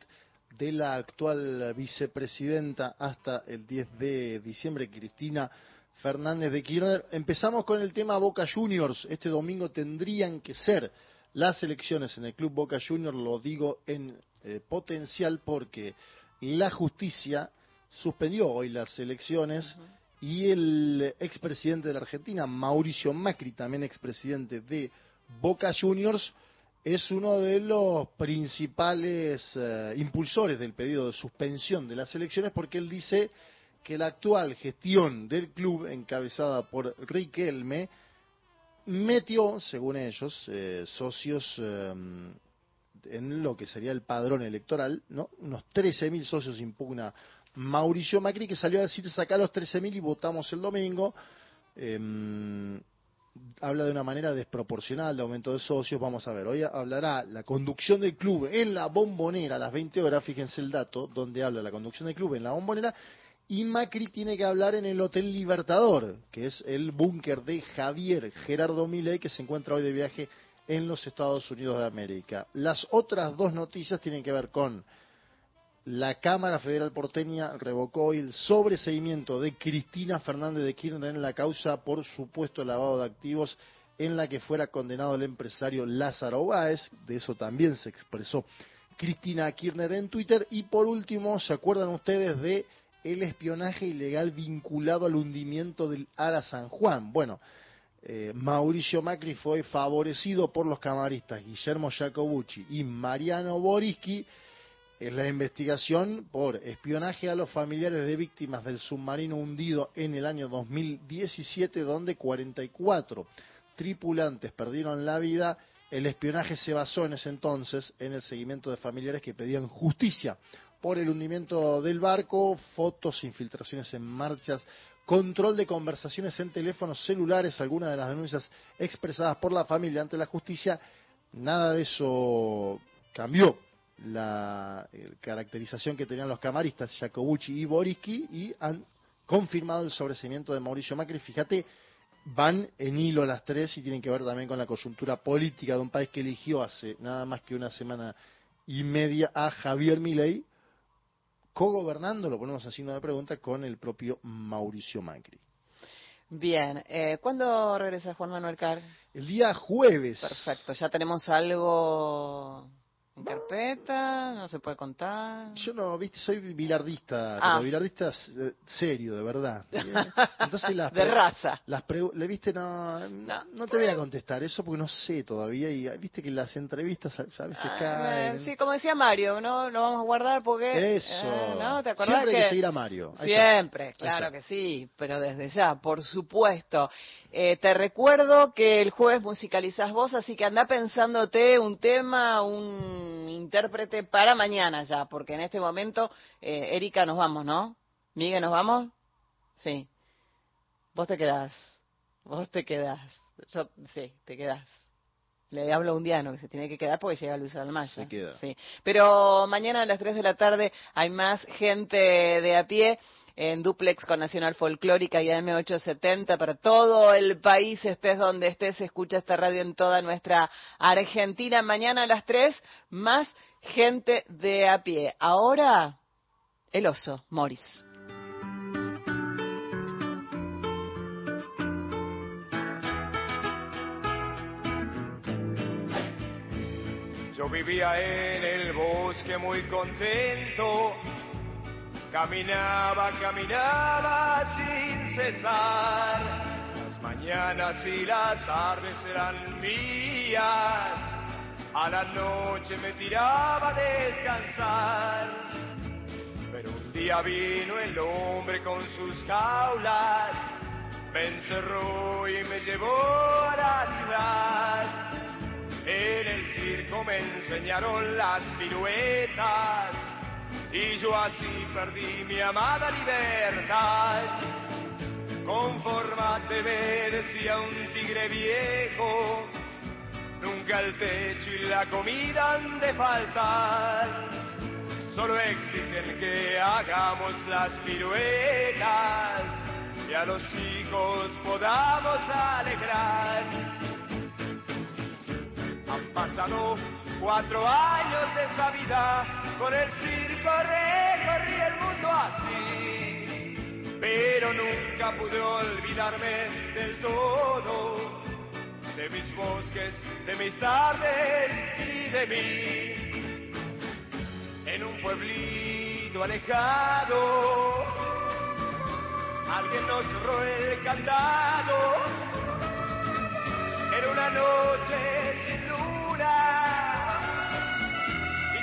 de la actual vicepresidenta hasta el 10 de diciembre, Cristina Fernández de Kirchner. Empezamos con el tema Boca Juniors. Este domingo tendrían que ser las elecciones en el Club Boca Juniors, lo digo en eh, potencial porque la justicia suspendió hoy las elecciones y el expresidente de la Argentina, Mauricio Macri, también expresidente de Boca Juniors, es uno de los principales eh, impulsores del pedido de suspensión de las elecciones porque él dice que la actual gestión del club, encabezada por Riquelme, metió, según ellos, eh, socios eh, en lo que sería el padrón electoral, ¿no? Unos 13.000 socios impugna Mauricio Macri, que salió a decir saca los 13.000 y votamos el domingo. Eh, habla de una manera desproporcional de aumento de socios. Vamos a ver, hoy hablará la conducción del club en la bombonera a las 20 horas, fíjense el dato, donde habla la conducción del club en la bombonera. Y Macri tiene que hablar en el Hotel Libertador, que es el búnker de Javier Gerardo Milei, que se encuentra hoy de viaje en los Estados Unidos de América. Las otras dos noticias tienen que ver con la Cámara Federal porteña revocó hoy el sobreseimiento de Cristina Fernández de Kirchner en la causa por supuesto lavado de activos en la que fuera condenado el empresario Lázaro Báez. De eso también se expresó Cristina Kirchner en Twitter. Y por último, ¿se acuerdan ustedes de el espionaje ilegal vinculado al hundimiento del Ara San Juan? Bueno, eh, Mauricio Macri fue favorecido por los camaristas Guillermo Jacobucci y Mariano Boriski es la investigación por espionaje a los familiares de víctimas del submarino hundido en el año 2017, donde 44 tripulantes perdieron la vida El espionaje se basó en ese entonces en el seguimiento de familiares que pedían justicia por el hundimiento del barco, fotos, infiltraciones en marchas, control de conversaciones en teléfonos celulares, algunas de las denuncias expresadas por la familia ante la justicia. Nada de eso cambió la eh, caracterización que tenían los camaristas Jacobucci y Boriski y han confirmado el sobreseimiento de Mauricio Macri. Fíjate, van en hilo las tres y tienen que ver también con la coyuntura política de un país que eligió hace nada más que una semana y media a Javier Milei cogobernando, lo ponemos así una pregunta, con el propio Mauricio Macri. Bien, eh, ¿cuándo regresa Juan Manuel Carr? El día jueves. Perfecto, ya tenemos algo en carpeta, no se puede contar. Yo no, viste, soy bilardista, Ah. pero bilardista eh, serio, de verdad. Entonces las De raza. Las le viste, no, no, te voy a contestar eso porque no sé todavía y viste que las entrevistas a a veces Ah, caen. eh, sí, como decía Mario, ¿no? Lo vamos a guardar porque... Eso. eh, ¿No? ¿Te acordás Siempre hay que seguir a Mario. Ahí. Siempre, claro que sí, pero desde ya, por supuesto. Eh, te recuerdo que el jueves musicalizás vos, así que anda pensándote un tema, un intérprete para mañana ya, porque en este momento, eh, Erika, nos vamos, ¿no? Miguel, ¿nos vamos? Sí. Vos te quedás, vos te quedás. Yo, sí, te quedás. Le hablo a un diano que se tiene que quedar porque llega Luis Almaya. Se queda. Sí. Pero mañana a las 3 de la tarde hay más gente de a pie en duplex con Nacional Folclórica y AM870 para todo el país, estés donde estés, escucha esta radio en toda nuestra Argentina. Mañana a las 3, más gente de a pie. Ahora, el oso, Morris. Yo vivía en el bosque muy contento, caminaba, caminaba sin cesar. Las mañanas y las tardes eran mías, a la noche me tiraba a descansar. Pero un día vino el hombre con sus jaulas, me encerró y me llevó a la ciudad. En el circo me enseñaron las piruetas y yo así perdí mi amada libertad. Confórmate, me decía un tigre viejo, nunca el techo y la comida han de faltar. Solo exigen que hagamos las piruetas y a los hijos podamos alegrar. Han pasado cuatro años de esta vida, con el circo recorrí el mundo así, pero nunca pude olvidarme del todo, de mis bosques, de mis tardes y de mí. En un pueblito alejado, alguien nos cerró el candado era una noche sin luna